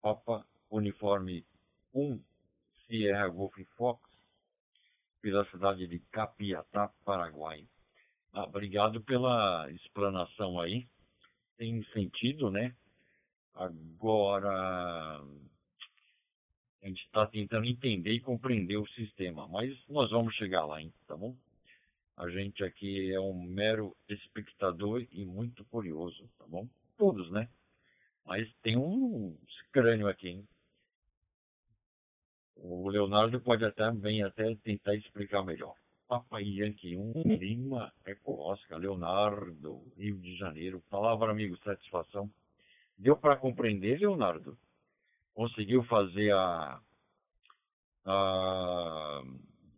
Papa Uniforme 1, Sierra Golf Fox, pela cidade de Capiatá, Paraguai. Ah, obrigado pela explanação aí. Tem sentido, né? Agora, a gente está tentando entender e compreender o sistema, mas nós vamos chegar lá, hein, tá bom? A gente aqui é um mero espectador e muito curioso, tá bom? Todos, né? Mas tem um crânio aqui, hein? O Leonardo pode até bem até tentar explicar melhor. Papai Yankee 1, Lima, Eco Oscar, Leonardo, Rio de Janeiro. Palavra, amigo, satisfação. Deu para compreender, Leonardo? Conseguiu fazer a, a.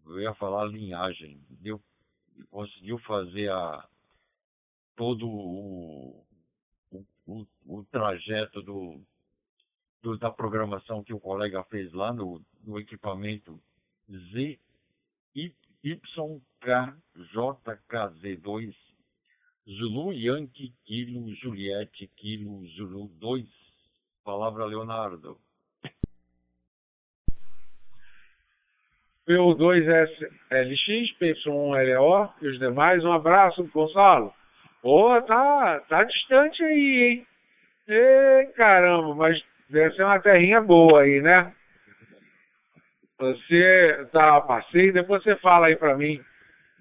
Eu ia falar a linhagem. Deu, conseguiu fazer a. Todo o o, o trajeto do, do, da programação que o colega fez lá no, no equipamento ZYKJKZ2 Zulu Yankee Kilo Juliette Kilo Zulu 2 Palavra Leonardo P2LX, P1LO e os demais. Um abraço, Gonçalo. Pô, tá, tá distante aí, hein? Ei, caramba, mas deve ser uma terrinha boa aí, né? Você tá a passeio, depois você fala aí pra mim.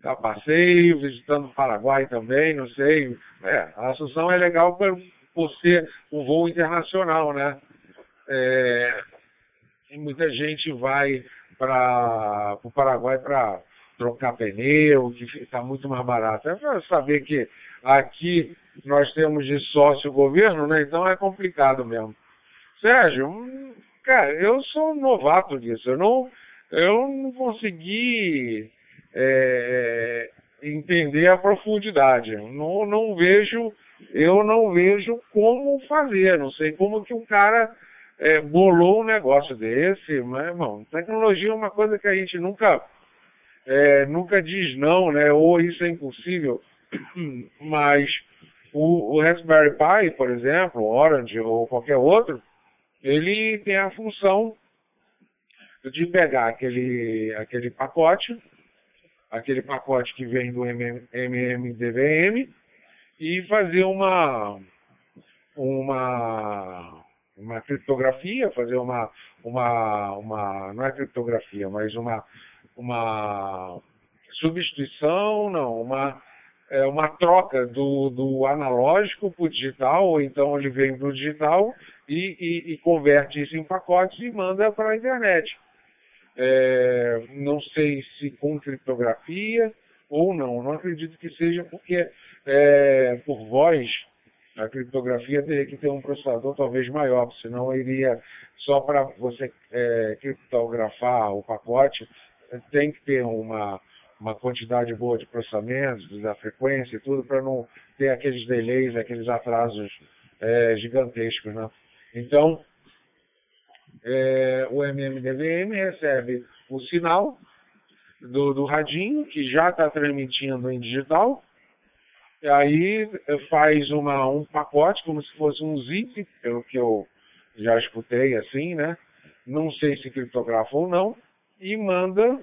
A passeio, visitando o Paraguai também, não sei. É, a Assunção é legal por, por ser um voo internacional, né? É, muita gente vai para o Paraguai para trocar pneu, que está muito mais barato. É para saber que Aqui nós temos de sócio governo, né? Então é complicado mesmo. Sérgio, hum, cara, eu sou um novato nisso. Eu não, eu não consegui é, entender a profundidade. Não, não vejo, eu não vejo como fazer. Não sei como que um cara é, bolou um negócio desse, mas, irmão, tecnologia é uma coisa que a gente nunca, é, nunca diz não, né? Ou isso é impossível. Mas o, o Raspberry Pi, por exemplo, Orange ou qualquer outro, ele tem a função de pegar aquele, aquele pacote, aquele pacote que vem do MMDVM e fazer uma uma uma criptografia, fazer uma uma uma não é criptografia, mas uma uma substituição, não, uma é uma troca do, do analógico para o digital, ou então ele vem para o digital e, e, e, converte isso em pacotes e manda para a internet. É, não sei se com criptografia ou não, não acredito que seja porque é, por voz a criptografia teria que ter um processador talvez maior, senão iria só para você é, criptografar o pacote, tem que ter uma uma quantidade boa de processamentos, da frequência e tudo, para não ter aqueles delays, aqueles atrasos é, gigantescos. Né? Então, é, o MMDVM recebe o sinal do, do radinho, que já está transmitindo em digital, e aí faz uma, um pacote, como se fosse um zip, pelo que eu já escutei assim, né? Não sei se criptografa ou não, e manda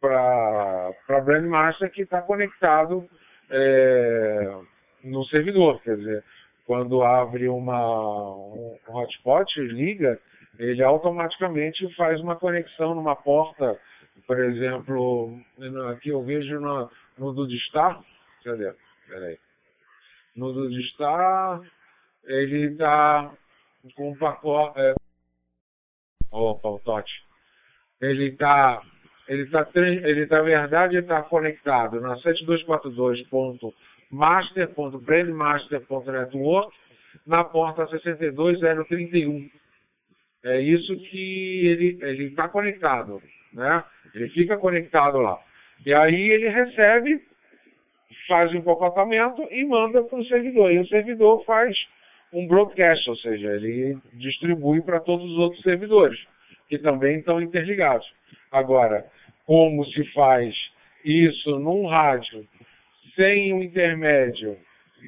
para a Brandmaster que está conectado é, no servidor. Quer dizer, quando abre uma, um hotspot, liga, ele automaticamente faz uma conexão numa porta, por exemplo, aqui eu vejo no, no Dudistar, cadê? Peraí. No Dudistar, ele está com um pacote... É, opa, o Tote ele está, ele está, ele tá, na verdade, está conectado na 7242.master.brandmaster.network na porta 62031. É isso que ele está conectado, né? Ele fica conectado lá. E aí ele recebe, faz um empacotamento e manda para o servidor. E o servidor faz um broadcast, ou seja, ele distribui para todos os outros servidores que também estão interligados. Agora, como se faz isso num rádio sem o intermédio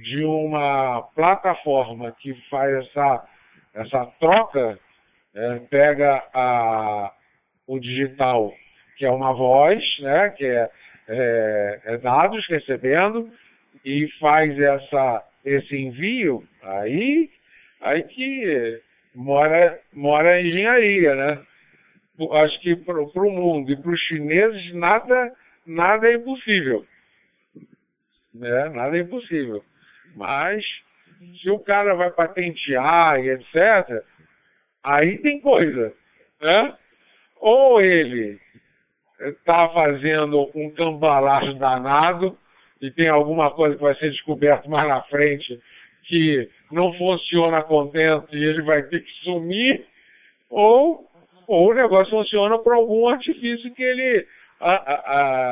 de uma plataforma que faz essa, essa troca, é, pega a, o digital, que é uma voz, né, que é, é, é dados recebendo, e faz essa, esse envio, aí, aí que mora, mora a engenharia, né? acho que para o mundo e para os chineses nada, nada é impossível. Né? Nada é impossível. Mas se o cara vai patentear e etc., aí tem coisa. Né? Ou ele está fazendo um cambalacho danado e tem alguma coisa que vai ser descoberto mais na frente que não funciona contento e ele vai ter que sumir, ou ou o negócio funciona por algum artifício que ele a, a,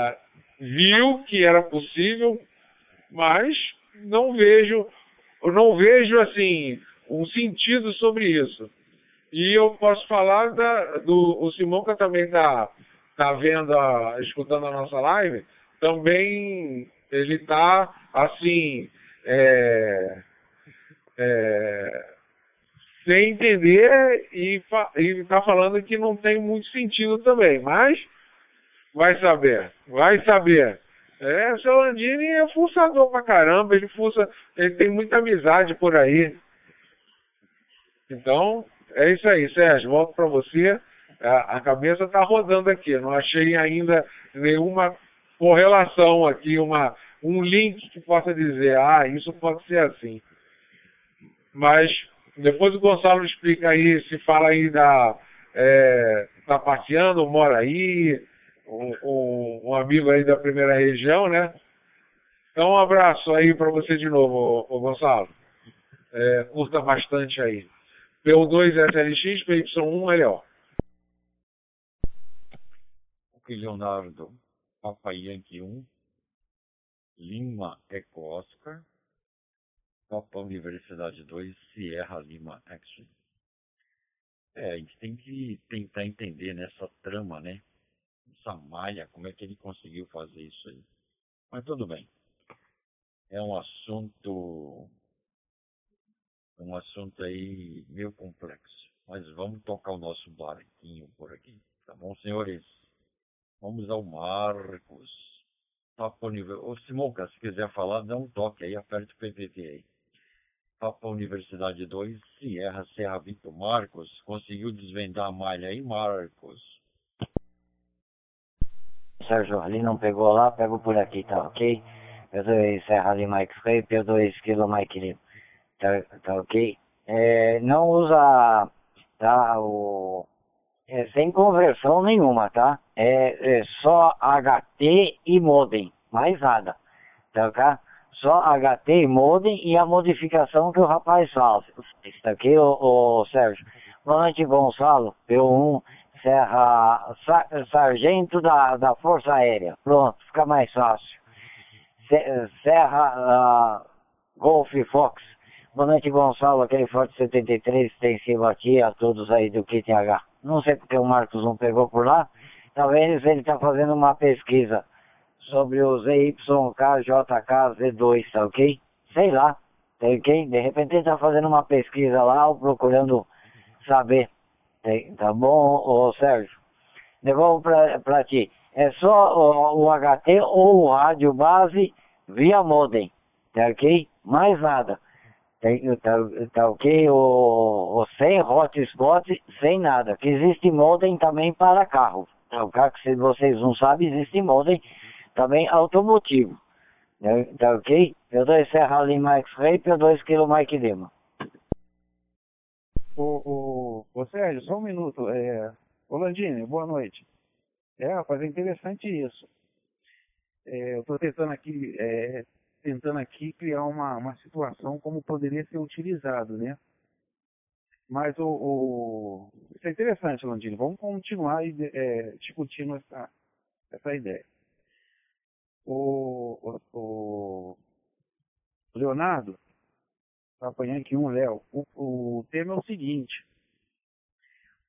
a, viu que era possível, mas não vejo, não vejo assim um sentido sobre isso. E eu posso falar da, do o Simonca também está tá vendo, a, escutando a nossa live, também ele está assim é, é, sem entender e está falando que não tem muito sentido também, mas vai saber, vai saber. É, seu Landini é fuçador pra caramba, ele fuça, ele tem muita amizade por aí. Então, é isso aí, Sérgio, volto para você. A, a cabeça está rodando aqui, não achei ainda nenhuma correlação aqui, uma, um link que possa dizer, ah, isso pode ser assim. Mas depois o Gonçalo explica aí, se fala aí da. É, tá passeando, mora aí, um, um, amigo aí da primeira região, né? Então um abraço aí para você de novo, ô, ô Gonçalo. É, curta bastante aí. P2 SLX, PY1 LO. Henrique Leonardo, Papa Yankee 1, Lima Eco Oscar, Papa Universidade 2, Sierra Lima Action. É, a gente tem que tentar entender nessa trama, né? Essa malha, como é que ele conseguiu fazer isso aí. Mas tudo bem. É um assunto. Um assunto aí meio complexo. Mas vamos tocar o nosso barquinho por aqui. Tá bom, senhores? Vamos ao Marcos. Papa Universidade. Ô, Simonca, se quiser falar, dá um toque aí, aperte o PPT aí. Papa Universidade 2, Sierra Serra Vitor Marcos. Conseguiu desvendar a malha aí, Marcos? Sérgio, ali não pegou lá, pego por aqui, tá ok? P2 Serra Lima X-Ray, P2 Kilo Mike Lima, tá, tá ok? É, não usa, tá, o... É, sem conversão nenhuma, tá? É, é só HT e modem, mais nada, tá ok? Só HT e modem e a modificação que o rapaz faz, tá ok, o, o Sérgio? Volante Gonçalo, P1, Serra, Sargento da, da Força Aérea. Pronto, fica mais fácil. Serra uh, Golf Fox. Bonante Gonçalo, aquele Forte 73 tem simpatia, todos aí do QTH. Não sei porque o Marcos não pegou por lá. Talvez ele está fazendo uma pesquisa sobre o ZYKJKZ2, tá ok? Sei lá, tá ok? De repente ele está fazendo uma pesquisa lá ou procurando saber. Tá bom, ô Sérgio? Devolvo para ti. É só o, o, HT ou o rádio base via modem, tá ok? Mais nada. Tá, tá, ok? O, o sem hotspot, sem nada. Que existe modem também para carro. Tá ok? Se vocês não sabem, existe modem também automotivo. Tá, tá ok? P2 Serra Lima X-Ray, P2 Kilo Mike Lima. Ô, ô, ô Sérgio, só um minuto. É, Landini, boa noite. É, rapaz, é interessante isso. É, eu estou tentando aqui, é, tentando aqui criar uma, uma situação como poderia ser utilizado, né? Mas o, o, isso é interessante, Landini. Vamos continuar é, discutindo essa, essa ideia. O, o, o Leonardo, apanhando aqui um Léo. O, o tema é o seguinte: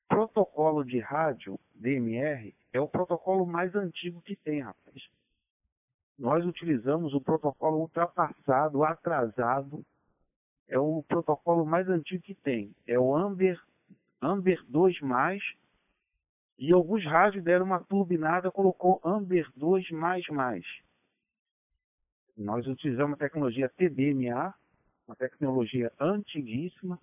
protocolo de rádio DMR é o protocolo mais antigo que tem, rapaz. Nós utilizamos o protocolo ultrapassado, atrasado. É o protocolo mais antigo que tem. É o Amber, Amber 2+, e alguns rádios deram uma turbinada, colocou Amber 2++. Nós utilizamos a tecnologia TDMA, uma tecnologia antiguíssima.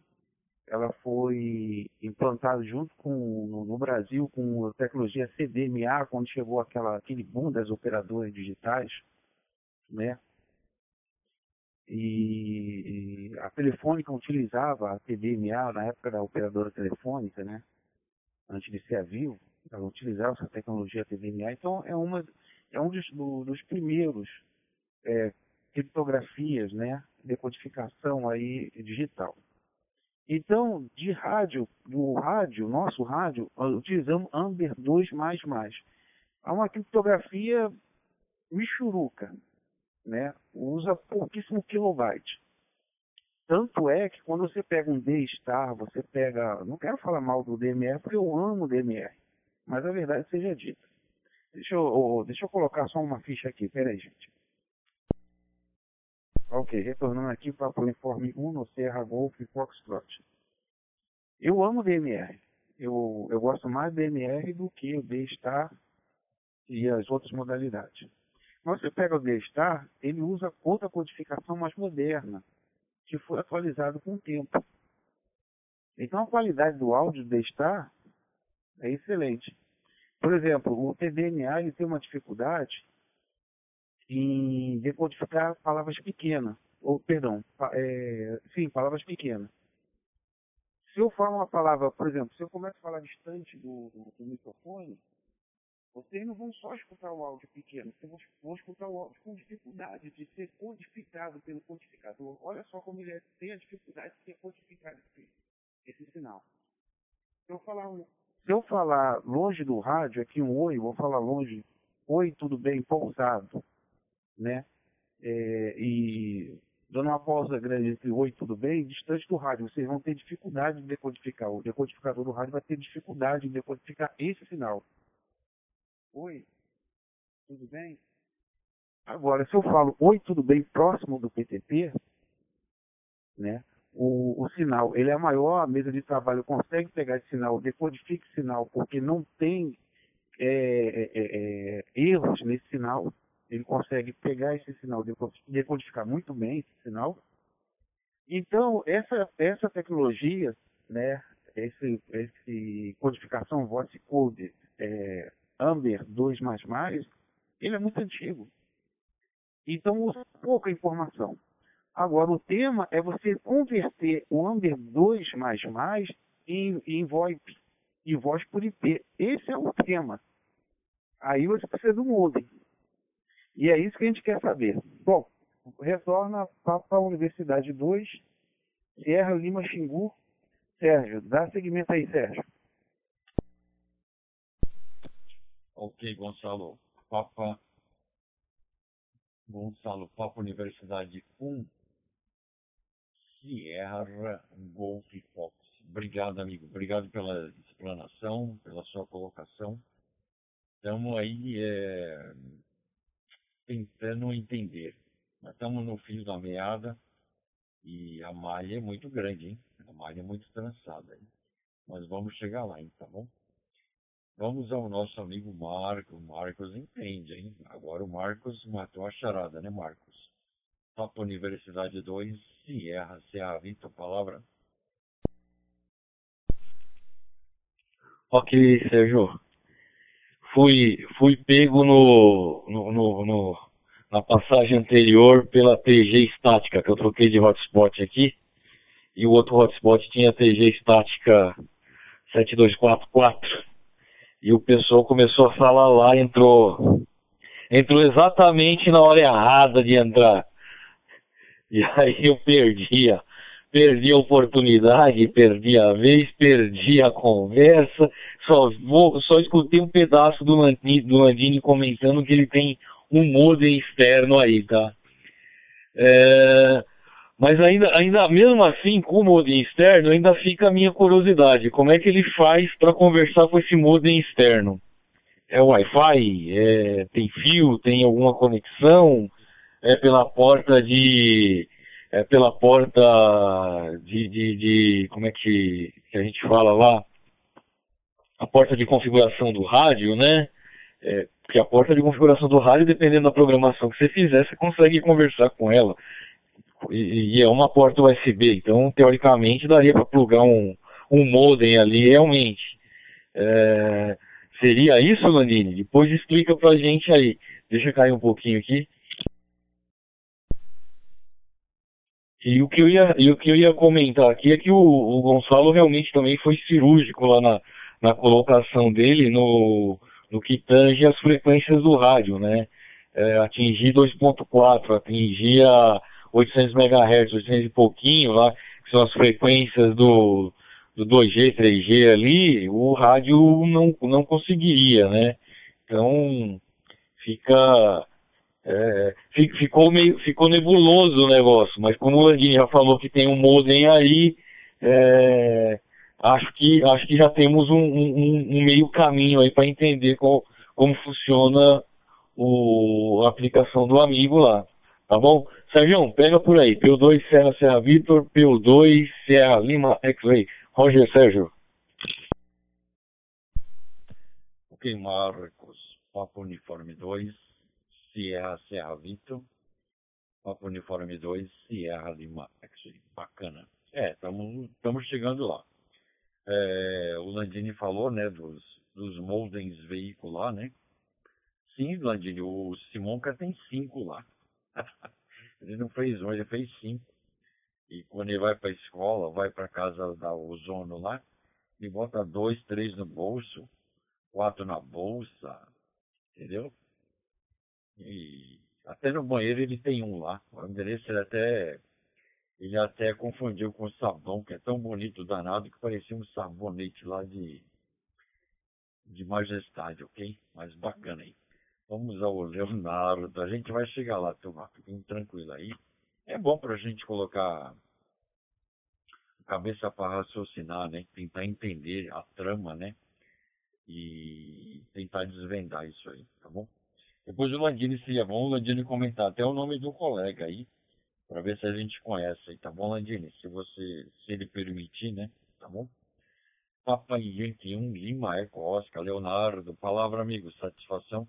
Ela foi implantada junto com no, no Brasil com a tecnologia CDMA quando chegou aquela, aquele boom das operadoras digitais, né? E, a Telefônica utilizava a TDMA na época da operadora telefônica, né? Antes de ser a Vivo, ela utilizava essa tecnologia TDMA. Então é uma é um dos, do, dos primeiros é, criptografias, né? Decodificação aí digital. Então, de rádio, do rádio, nosso rádio, utilizamos Amber 2++. Há uma criptografia michuruca, né? Usa pouquíssimo kilobyte. Tanto é que quando você pega um D-Star, você pega... Não quero falar mal do DMR, porque eu amo o DMR. Mas a verdade seja dita. Deixa eu, deixa eu colocar só uma ficha aqui. Pera aí, gente. Ok, retornando aqui para o Informe 1 no Serra Golf Foxtrot. Eu amo DMR. Eu, eu gosto mais do DMR do que o D-Star e as outras modalidades. Mas você pega o D-Star, ele usa outra codificação mais moderna, que foi atualizado com o tempo. Então a qualidade do áudio do D-Star é excelente. Por exemplo, o TDNA ele tem uma dificuldade em decodificar palavras pequenas, ou perdão, é, sim, palavras pequenas. Se eu falo uma palavra, por exemplo, se eu começo a falar distante do, do, do microfone, vocês não vão só escutar o áudio pequeno, vocês vão escutar o áudio com dificuldade de ser codificado pelo codificador. Olha só como ele é, tem a dificuldade de ser codificado esse, esse sinal. Se eu falar um Se eu falar longe do rádio, aqui um oi, vou falar longe, oi, tudo bem, pausado, né? É, e dando uma pausa grande entre oi, tudo bem, distante do rádio, vocês vão ter dificuldade de decodificar. O decodificador do rádio vai ter dificuldade em decodificar esse sinal. Oi, tudo bem? Agora, se eu falo oi, tudo bem, próximo do PTP, né? O, o, sinal ele é maior, a mesa de trabalho consegue pegar esse sinal, decodifica esse sinal, porque não tem é, é, é, é erros nesse sinal, ele consegue pegar esse sinal, decodificar muito bem esse sinal. Então, essa, essa tecnologia, né, esse, esse codificação voice code é, Amber 2++, ele é muito antigo. Então, usa pouca informação. Agora, o tema é você converter o Amber 2++ em, em VoIP, em voz por IP. Esse é o tema. Aí você precisa do modem. E é isso que a gente quer saber. Bom, retorna para a Universidade 2, Sierra Lima Xingu. Sérgio, dá segmento aí, Sérgio. Ok, Gonçalo. Papa Gonçalo, Papa Universidade 1, Sierra Golf Fox. Obrigado, amigo. Obrigado pela explanação, pela sua colocação. Estamos aí é, tentando entender. Nós estamos no fim da meada e a malha é muito grande, hein? A malha é muito trançada. Hein? Mas vamos chegar lá, hein? Tá bom? Vamos ao nosso amigo Marcos. O Marcos entende, hein? Agora o Marcos matou a charada, né, Marcos? Papa Universidade 2, Sierra, Serra Vitor, palavra. Ok, Sérgio fui, fui pego no, no, no, no, na passagem anterior pela TG estática, que eu troquei de hotspot aqui, e o outro hotspot tinha TG estática 7244, e o pessoal começou a falar lá, entrou, entrou exatamente na hora errada de entrar, e aí eu perdia perdi a oportunidade, perdi a vez, perdi a conversa, só, vou, só escutei um pedaço do Landini, do Landini comentando que ele tem um modem externo aí, tá? É, mas ainda, ainda mesmo assim, com o modem externo, ainda fica a minha curiosidade. Como é que ele faz para conversar com esse modem externo? É Wi-Fi? É, tem fio? Tem alguma conexão? É pela porta de é, pela porta de, de, de, como é que, a gente fala lá, a porta de configuração do rádio, né? É, porque a porta de configuração do rádio, dependendo da programação que você fizer, você consegue conversar com ela. E, e é uma porta USB, então teoricamente daria para plugar um, um modem ali realmente. É, seria isso, Landini? Depois explica pra gente aí. Deixa eu cair um pouquinho aqui. E o que eu ia, e o que eu ia comentar aqui é que o, o Gonçalo realmente também foi cirúrgico lá na, na colocação dele no, no que tange as frequências do rádio, né? É, atingir 2.4, atingir 800 MHz, 800 e pouquinho lá, que são as frequências do, do 2G, 3G ali, o rádio não, não conseguiria, né? Então, fica é, ficou meio ficou nebuloso o negócio, mas como o Landini já falou que tem um modem aí, é, acho que acho que já temos um, um, um meio caminho aí para entender qual, como funciona o, a aplicação do amigo lá, tá bom? Sérgio, pega por aí, P2 Serra Serra Vitor, P2 Serra Lima X-Ray. Roger Sérgio. Ok, Marcos, Papo Uniforme 2, Sierra Serra Vitor, Papa Uniforme 2, Sierra Lima X-Ray. Bacana. É, estamos chegando lá. É, o Landini falou, né, dos, dos moldens veicular, né? Sim, Landini, o Simonca tem cinco lá. ele não fez um, ele fez cinco. E quando ele vai para a escola, vai para casa da Ozono lá, ele bota dois, três no bolso, quatro na bolsa, entendeu? E até no banheiro ele tem um lá. O endereço ele até, ele até confundiu com o sabão, que é tão bonito, danado, que parecia um sabonete lá de, de majestade, ok? Mais bacana aí. Vamos ao Leonardo. A gente vai chegar lá, turma. Fiquem tranquilo aí. É bom para a gente colocar cabeça para raciocinar, né? Tentar entender a trama, né? E tentar desvendar isso aí, tá bom? Depois o Landini seria bom o Landini comentar até o nome do colega aí, para ver se a gente conhece aí, tá bom, Landini? Se você, se ele permitir, né? Tá bom? Papai Yankee 1, Lima, Eco, Oscar, Leonardo, palavra amigo, satisfação.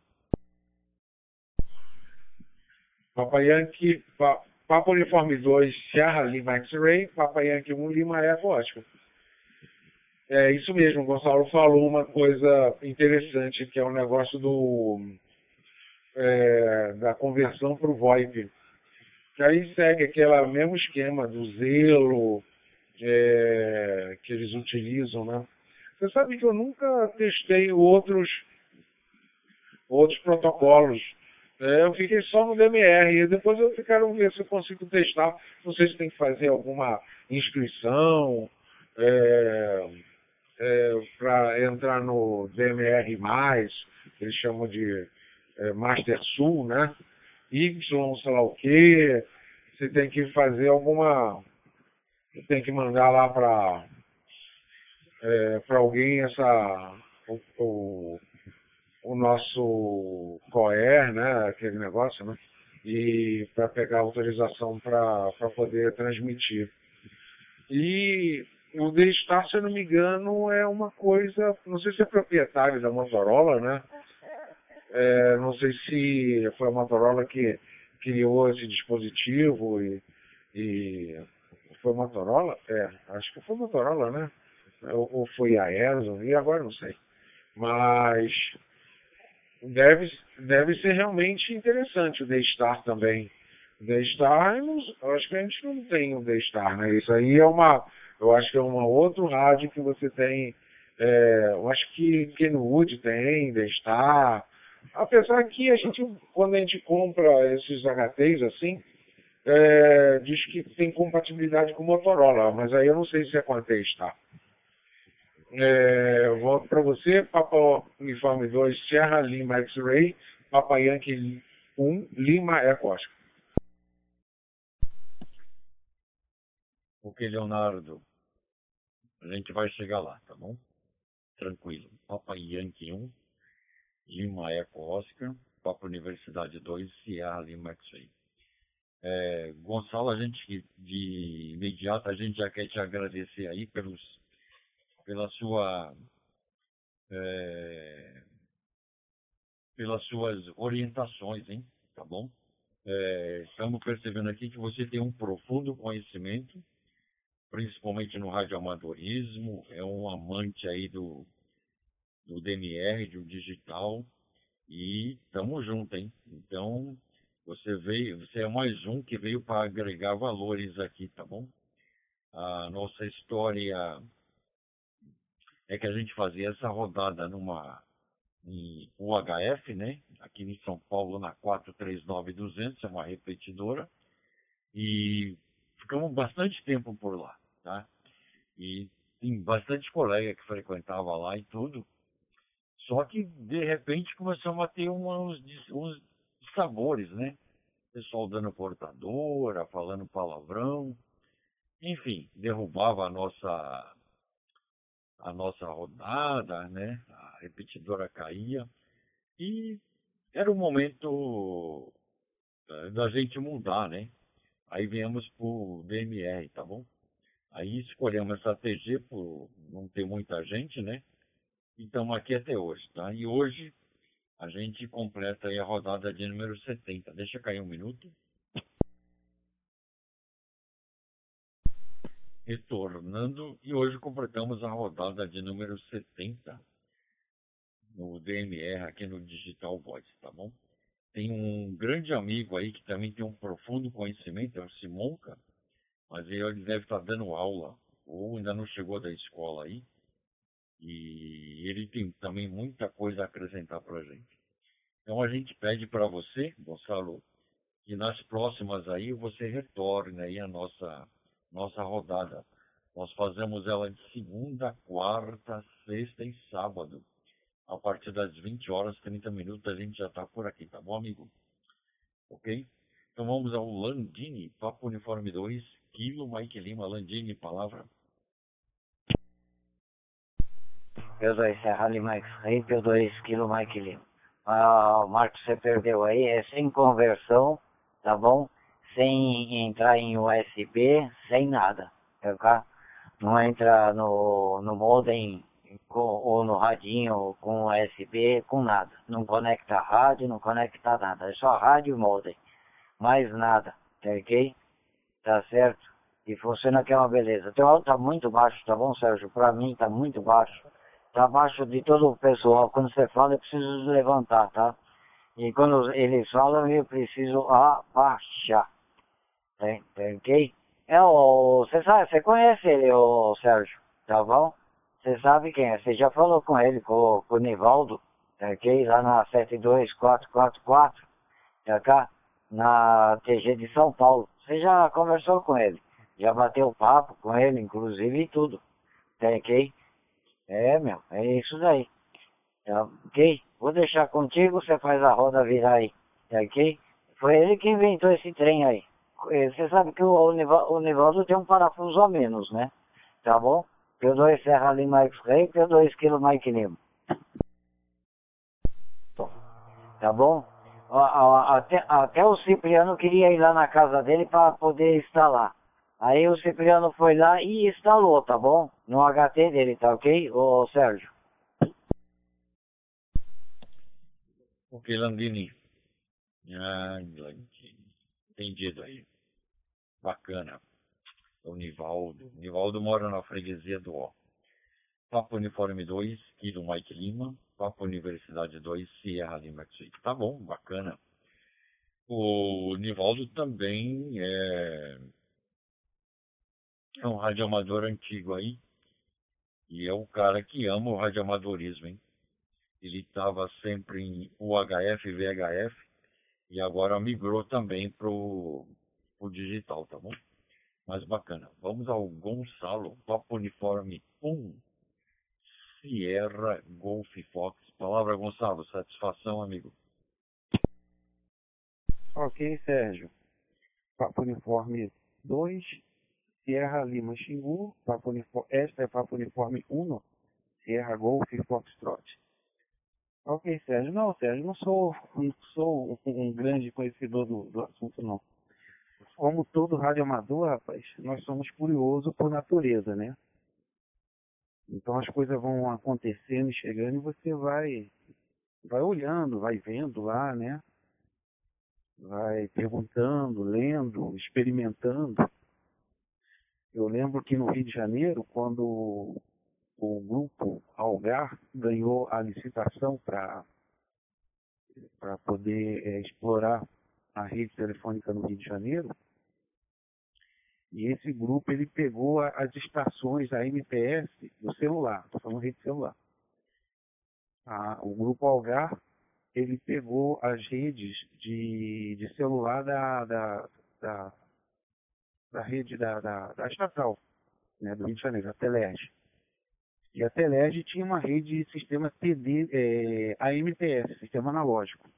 Papa Yankee, pa, Papa Uniforme 2, Sierra Lima X-Ray, Papa Yankee 1, Lima Eco Oscar. É isso mesmo, o Gonçalo falou uma coisa interessante, que é o negócio do é, da conversão para o VoIP. Que aí segue aquele mesmo esquema do zelo é, que eles utilizam, né? Você sabe que eu nunca testei outros, outros protocolos é, eu fiquei só no DMR e depois eu quero ver se eu consigo testar. Não sei se tem que fazer alguma inscrição é, é, para entrar no DMR, que eles chamam de é, Master Sul, né? Y, sei lá o quê. Você tem que fazer alguma. Você tem que mandar lá para é, para alguém essa. O, o, o nosso COER, né, aquele negócio, né, e para pegar autorização para poder transmitir. E o D-Star, se eu não me engano, é uma coisa, não sei se é proprietário da Motorola, né? É, não sei se foi a Motorola que criou esse dispositivo e, e foi Motorola? É, acho que foi Motorola, né? Ou, ou foi a Ericsson, e agora não sei. Mas deve, deve ser realmente interessante o D-Star também. D-Star, eu acho que a gente não tem o D-Star, né? Isso aí é uma, eu acho que é uma outro rádio que você tem, é, eu acho que Kenwood tem, D-Star, apesar que a gente, quando a gente compra esses HTs assim, é, diz que tem compatibilidade com Motorola, mas aí eu não sei se é com a. É, volto para você, Papa Uniforme 2, Sierra Lima X-Ray, Papa Yankee 1, Lima Eco Oscar. Ok, Leonardo. A gente vai chegar lá, tá bom? Tranquilo. Papa Yankee 1, Lima Eco Oscar, Papa Universidade 2, Sierra Lima X-Ray. É, Gonçalo, a gente de imediato a gente já quer te agradecer aí pelos pela sua é, pelas suas orientações, hein? Tá bom? É, estamos percebendo aqui que você tem um profundo conhecimento, principalmente no radioamadorismo, é um amante aí do, do DMR, do digital, e estamos juntos, hein? Então, você veio, você é mais um que veio para agregar valores aqui, tá bom? A nossa história é que a gente fazia essa rodada numa em UHF, né? Aqui em São Paulo, na 439200, é uma repetidora. E ficamos bastante tempo por lá, tá? E tem bastante colega que frequentava lá e tudo. Só que, de repente, começamos a ter uns, uns sabores, né? Pessoal dando portadora, falando palavrão. Enfim, derrubava a nossa a nossa rodada, né? A repetidora caía e era o momento eh, da gente mudar, né? Aí viemos pro DMR, tá bom? Aí escolhemos essa TG por não ter muita gente, né? E estamos aqui até hoje, tá? E hoje a gente completa a rodada de número 70. Deixa cair um minuto. retornando e hoje completamos a rodada de número 70 no DMR aqui no Digital Voice, tá bom? Tem um grande amigo aí que também tem um profundo conhecimento, é o Simonca, mas ele deve estar dando aula ou ainda não chegou da escola aí e ele tem também muita coisa a acrescentar para a gente. Então a gente pede para você, Gonçalo, que nas próximas aí você retorne aí a nossa nossa rodada. Nós fazemos ela de segunda, quarta, sexta e sábado, A partir das 20 horas, 30 minutos, a gente já está por aqui, tá bom, amigo? Ok? Então vamos ao Landini, Papo Uniforme 2, Kilo Mike Lima, Landini, palavra. P2 Serra Lima X-Ray, P2 Kilo Mike Lima. Ah, Marcos, você perdeu aí, é sem conversão, tá bom? Sem entrar em USB, sem nada, tá? Não entra no, no modem com, ou no radinho com USB, com nada. Não conecta rádio, não conecta nada. É só rádio e modem. Mais nada, tá ok? Tá certo? E funciona que é uma beleza. Teu áudio tá muito baixo, tá bom, Sérgio? Pra mim tá muito baixo. Tá baixo de todo o pessoal. Quando você fala, eu preciso levantar, tá? E quando eles falam, eu preciso abaixar. Tá, tá ok? É o. Você sabe, você conhece ele, o Sérgio, tá bom? Você sabe quem é? Você já falou com ele, com, com o Nivaldo, tá ok? Lá na 72444, tá cá? Na TG de São Paulo. Você já conversou com ele, já bateu papo com ele, inclusive, e tudo, tá ok? É, meu, é isso daí. Tá ok? Vou deixar contigo, você faz a roda virar aí, tá ok? Foi ele que inventou esse trem aí. Você sabe que o, o Nivaldo tem um parafuso a menos, né? Tá bom? P2 Serra Lima X-Ray, P2 Kilo Mike Lima. Tá bom? Até, até o Cipriano queria ir lá na casa dele para poder instalar. Aí o Cipriano foi lá e instalou, tá bom? No HT dele, tá ok, ô Sérgio? Ok, Landini. Ah, Landini. Entendido aí. Bacana o Nivaldo. Nivaldo mora na freguesia do O. Papo Uniforme 2, Kilo Mike Lima. Papo Universidade 2, Sierra Lima Suíte. Tá bom, bacana. O Nivaldo também é, é um radioamador antigo aí. E é um cara que ama o radioamadorismo, hein? Ele estava sempre em UHF, VHF e agora migrou também pro, pro digital, tá bom? mais bacana. Vamos ao Gonçalo, Papo Uniforme 1, Sierra Golf Fox. Palavra, Gonçalo. Satisfação, amigo. Ok, Sérgio. Papo Uniforme 2, Sierra Lima Xingu. Papo Uniforme, esta é Papo Uniforme 1, Sierra Golf Foxtrot. Ok, Sérgio. Não, Sérgio, não sou, não sou um grande conhecedor do, do assunto, não como todo radioamador, rapaz, nós somos curiosos por natureza, né? Então as coisas vão acontecendo e chegando e você vai, vai olhando, vai vendo lá, né? Vai perguntando, lendo, experimentando. Eu lembro que no Rio de Janeiro, quando o grupo Algar ganhou a licitação para poder é, explorar a rede telefônica no Rio de Janeiro, e esse grupo ele pegou as estações da MPS do celular, estou falando rede celular. Ah, o grupo Algar ele pegou as redes de, de celular da, da, da, da rede da, da, da, estatal, né, do Rio de Janeiro, a Telerge. E a Telerge tinha uma rede de sistema TD, é, AMPS, sistema analógico.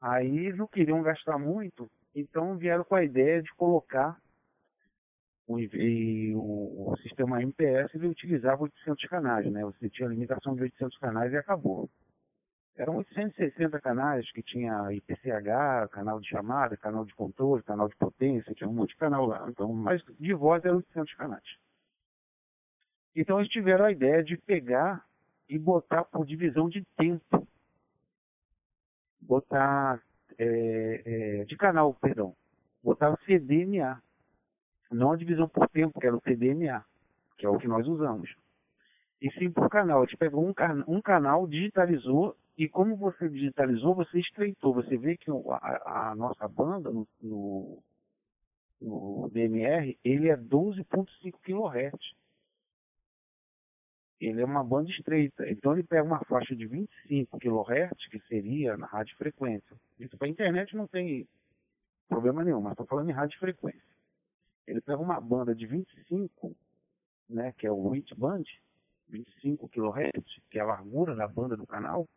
Aí não queriam gastar muito, então vieram com a ideia de colocar o, o, o sistema MPS ele utilizava 800 canais, né? Você tinha limitação de 800 canais e acabou. Eram 860 canais que tinha IPCH, canal de chamada, canal de controle, canal de potência, tinha um monte de canal lá. Então, mas de voz eram 800 canais. Então eles tiveram a ideia de pegar e botar por divisão de tempo. Botar é, é, de canal, perdão, botava CDMA, não a divisão por tempo, que era o CDMA, que é o que nós usamos. E sim por canal. A gente pegou um, um canal, digitalizou, e como você digitalizou, você estreitou. Você vê que a, a nossa banda no, no, no DMR, ele é 12.5 kHz ele é uma banda estreita. Então ele pega uma faixa de 25 kHz, que seria na rádio frequência. Isso para a internet não tem problema nenhum, mas estou falando em rádio frequência. Ele pega uma banda de 25, né, que é o width band, 25 kHz, que é a largura da banda do canal,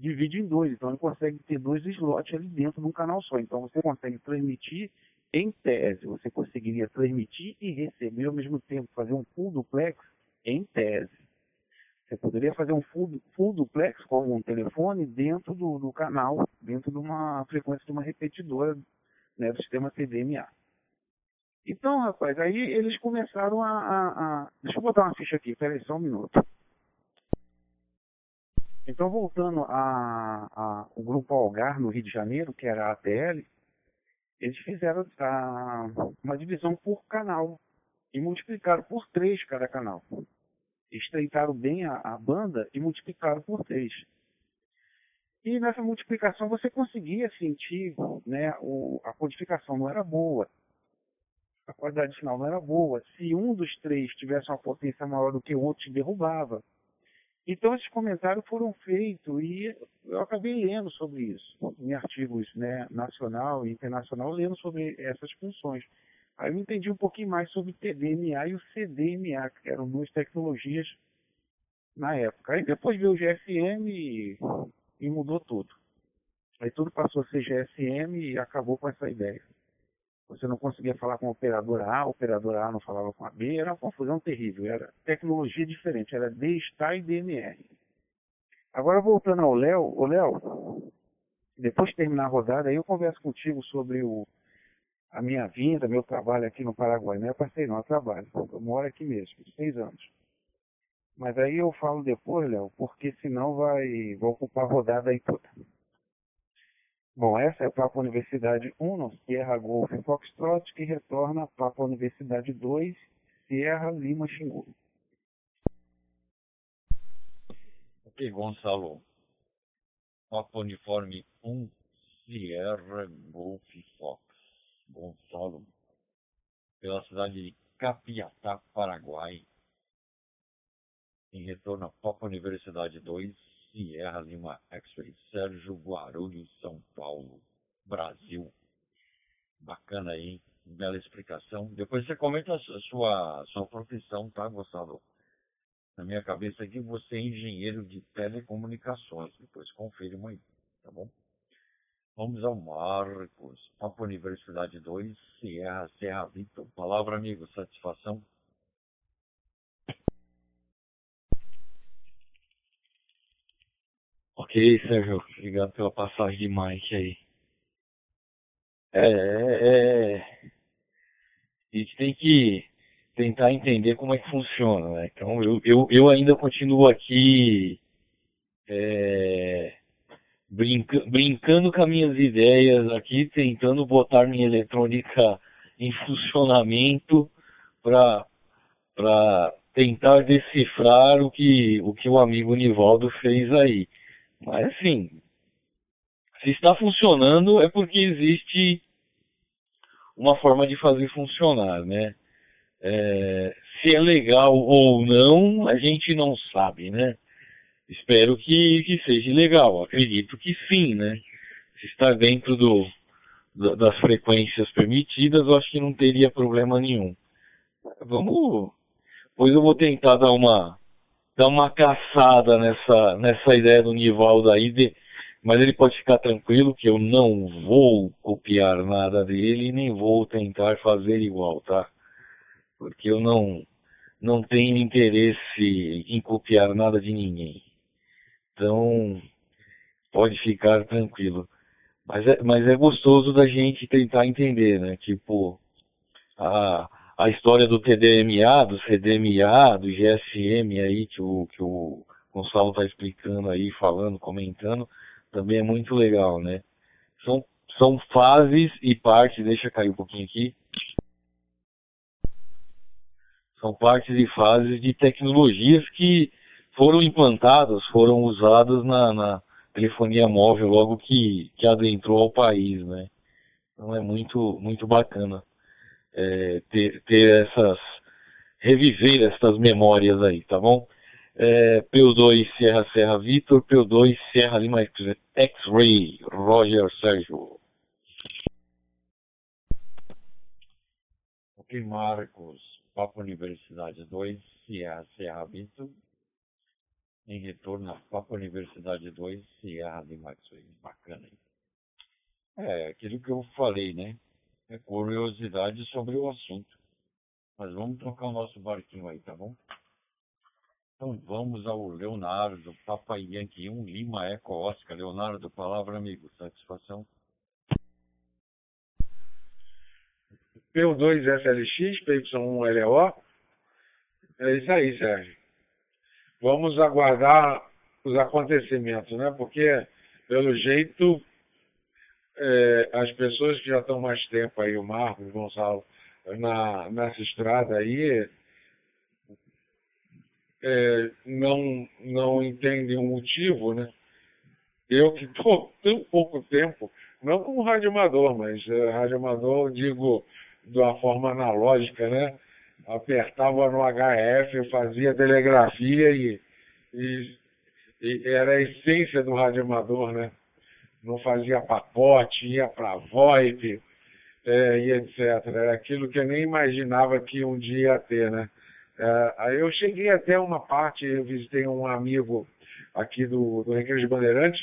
divide em dois. Então ele consegue ter dois slots ali dentro de um canal só. Então você consegue transmitir em tese, você conseguiria transmitir e receber ao mesmo tempo, fazer um full duplex em tese. Você poderia fazer um full, full duplex com um telefone dentro do, do, canal, dentro de uma frequência de uma repetidora né, do sistema CDMA. Então, rapaz, aí eles começaram a, a, a... Deixa eu botar uma ficha aqui, peraí só um minuto. Então, voltando ao grupo Algar, no Rio de Janeiro, que era a ATL, eles fizeram a, uma divisão por canal e multiplicaram por três cada canal. Estreitaram bem a, a banda e multiplicaram por três. E nessa multiplicação você conseguia sentir, né, o, a codificação não era boa, a qualidade final não era boa. Se um dos três tivesse uma potência maior do que o outro, te derrubava. Então esses comentários foram feitos e eu acabei lendo sobre isso, em artigos né, nacional e internacional, lendo sobre essas funções. Aí eu entendi um pouquinho mais sobre TDMA e o CDMA, que eram duas tecnologias na época. Aí depois veio o GSM e, e mudou tudo. Aí tudo passou a ser GSM e acabou com essa ideia. Você não conseguia falar com a operadora A, a operadora A não falava com a B, era uma confusão terrível, era tecnologia diferente, era D-STAR e DMR. Agora voltando ao Léo, o Léo, depois de terminar a rodada, aí eu converso contigo sobre o, a minha vinda, meu trabalho aqui no Paraguai. Não é passei não, é trabalho. Eu moro aqui mesmo, seis anos. Mas aí eu falo depois, Léo, porque senão vai, vai ocupar a rodada aí toda. Bom, essa é a Papa Universidade 1, Sierra Golf Foxtrot, que retorna a Papa Universidade 2, Sierra Lima Xingu. Ok, Gonçalo. Papa Uniforme 1, Sierra Golf Fox. Gonçalo, pela cidade de Capiatá, Paraguai. Em retorno a Papa Universidade 2, Sierra Lima X-Ray, Sérgio Guarulhos, São Paulo, Brasil. Bacana aí, bela explicação. Depois você comenta a sua, sua profissão, tá, Gustavo? Na minha cabeça aqui, você é engenheiro de telecomunicações. Depois confirma aí, tá bom? Vamos ao Marcos, Papo Universidade 2, Sierra, Serra Vitor. Palavra, amigo, satisfação. Ok, Sérgio, obrigado pela passagem de Mike aí. É, é, é, a gente tem que tentar entender como é que funciona, né? Então eu, eu, eu ainda continuo aqui é, brinca, brincando com as minhas ideias aqui, tentando botar minha eletrônica em funcionamento para tentar decifrar o que, o que o amigo Nivaldo fez aí. Mas assim, se está funcionando é porque existe uma forma de fazer funcionar, né? É, se é legal ou não, a gente não sabe, né? Espero que, que seja legal, acredito que sim, né? Se está dentro do, do, das frequências permitidas, eu acho que não teria problema nenhum. Vamos. Pois eu vou tentar dar uma dar uma caçada nessa, nessa ideia do Nivaldo aí, de, mas ele pode ficar tranquilo que eu não vou copiar nada dele nem vou tentar fazer igual, tá? Porque eu não, não tenho interesse em copiar nada de ninguém. Então, pode ficar tranquilo. Mas é, mas é gostoso da gente tentar entender, né? Tipo, a a história do TDMA, do CDMA, do GSM aí, que o, que o Gonçalo está explicando aí, falando, comentando, também é muito legal, né? São, são fases e partes, deixa cair um pouquinho aqui. São partes e fases de tecnologias que foram implantadas, foram usadas na, na telefonia móvel logo que, que adentrou ao país, né? Então é muito, muito bacana é, ter, ter essas, reviver essas memórias aí, tá bom? É, P2 Serra Serra Vitor, P2 Serra Lima X-Ray, Roger Sérgio. Ok, Marcos, Papo Universidade 2, Serra Serra Vitor, em retorno à Papa Universidade 2, Sierra de Maxwell. Bacana aí. É, aquilo que eu falei, né? É curiosidade sobre o assunto. Mas vamos tocar o nosso barquinho aí, tá bom? Então vamos ao Leonardo, Papai Yankee 1, Lima Eco Oscar. Leonardo, palavra amigo, satisfação. P2SLX, PY1LO. É isso aí, Sérgio. Vamos aguardar os acontecimentos, né? Porque, pelo jeito, é, as pessoas que já estão mais tempo aí, o Marcos, o Gonçalo, na, nessa estrada aí, é, não, não entendem o motivo, né? Eu que estou tão pouco tempo, não como radioamador, mas é, radioamador, digo, de uma forma analógica, né? Apertava no HF, fazia telegrafia e, e, e era a essência do radioamador, né? Não fazia pacote, ia para VoIP é, e etc. Era aquilo que eu nem imaginava que um dia ia ter, né? É, eu cheguei até uma parte, eu visitei um amigo aqui do, do Recreio de Bandeirantes,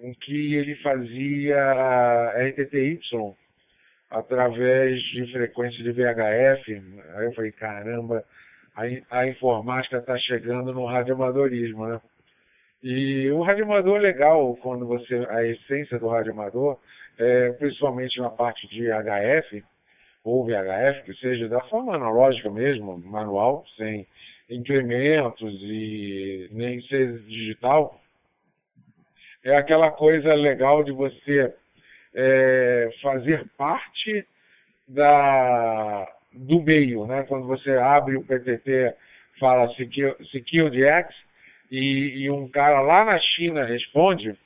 em que ele fazia RTTY, através de frequência de VHF. Aí eu falei, caramba, a, a informática está chegando no radioamadorismo, né? E o radioamador legal, quando você. a essência do radioamador, é, principalmente na parte de HF, ou VHF, que seja da forma analógica mesmo, manual, sem incrementos e nem ser digital, é aquela coisa legal de você é, fazer parte da, do meio, né? Quando você abre o PTT, fala Secure X e, e um cara lá na China responde,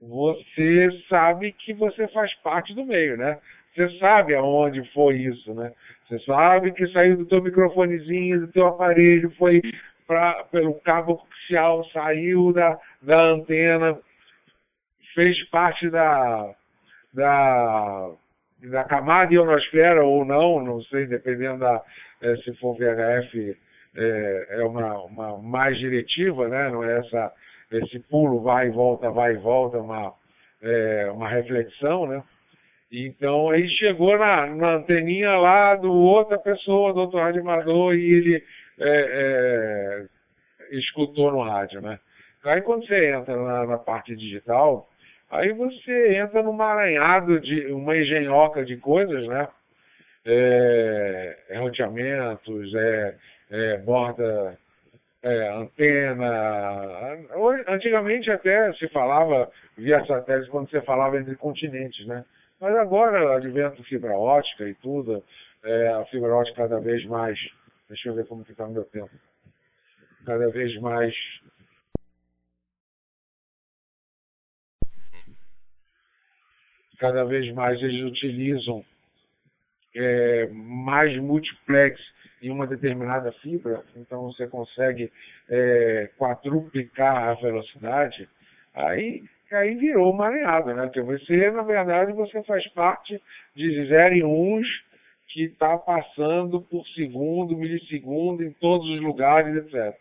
você sabe que você faz parte do meio, né? Você sabe aonde foi isso, né? Você sabe que saiu do teu microfonezinho, do teu aparelho, foi pra, pelo cabo oficial, saiu da, da antena, fez parte da, da, da camada ionosfera ou não, não sei, dependendo da, é, se for VHF, é, é uma, uma mais diretiva, né? não é essa, esse pulo vai e volta, vai e volta, uma, é, uma reflexão, né? Então aí chegou na, na anteninha lá do outra pessoa, do outro radioamador, e ele é, é, escutou no rádio, né? Aí quando você entra na, na parte digital, Aí você entra num maranhado de uma engenhoca de coisas, né? É, é roteamentos, é, é borda, é, antena. Antigamente até se falava via satélite quando você falava entre continentes, né? Mas agora, advento fibra ótica e tudo, é, a fibra ótica cada vez mais. Deixa eu ver como está no meu tempo. Cada vez mais cada vez mais eles utilizam é, mais multiplex em uma determinada fibra, então você consegue é, quadruplicar a velocidade, aí, aí virou uma alinhada, né? Porque você, na verdade, você faz parte de 0 e 1 que está passando por segundo, milissegundo em todos os lugares, etc.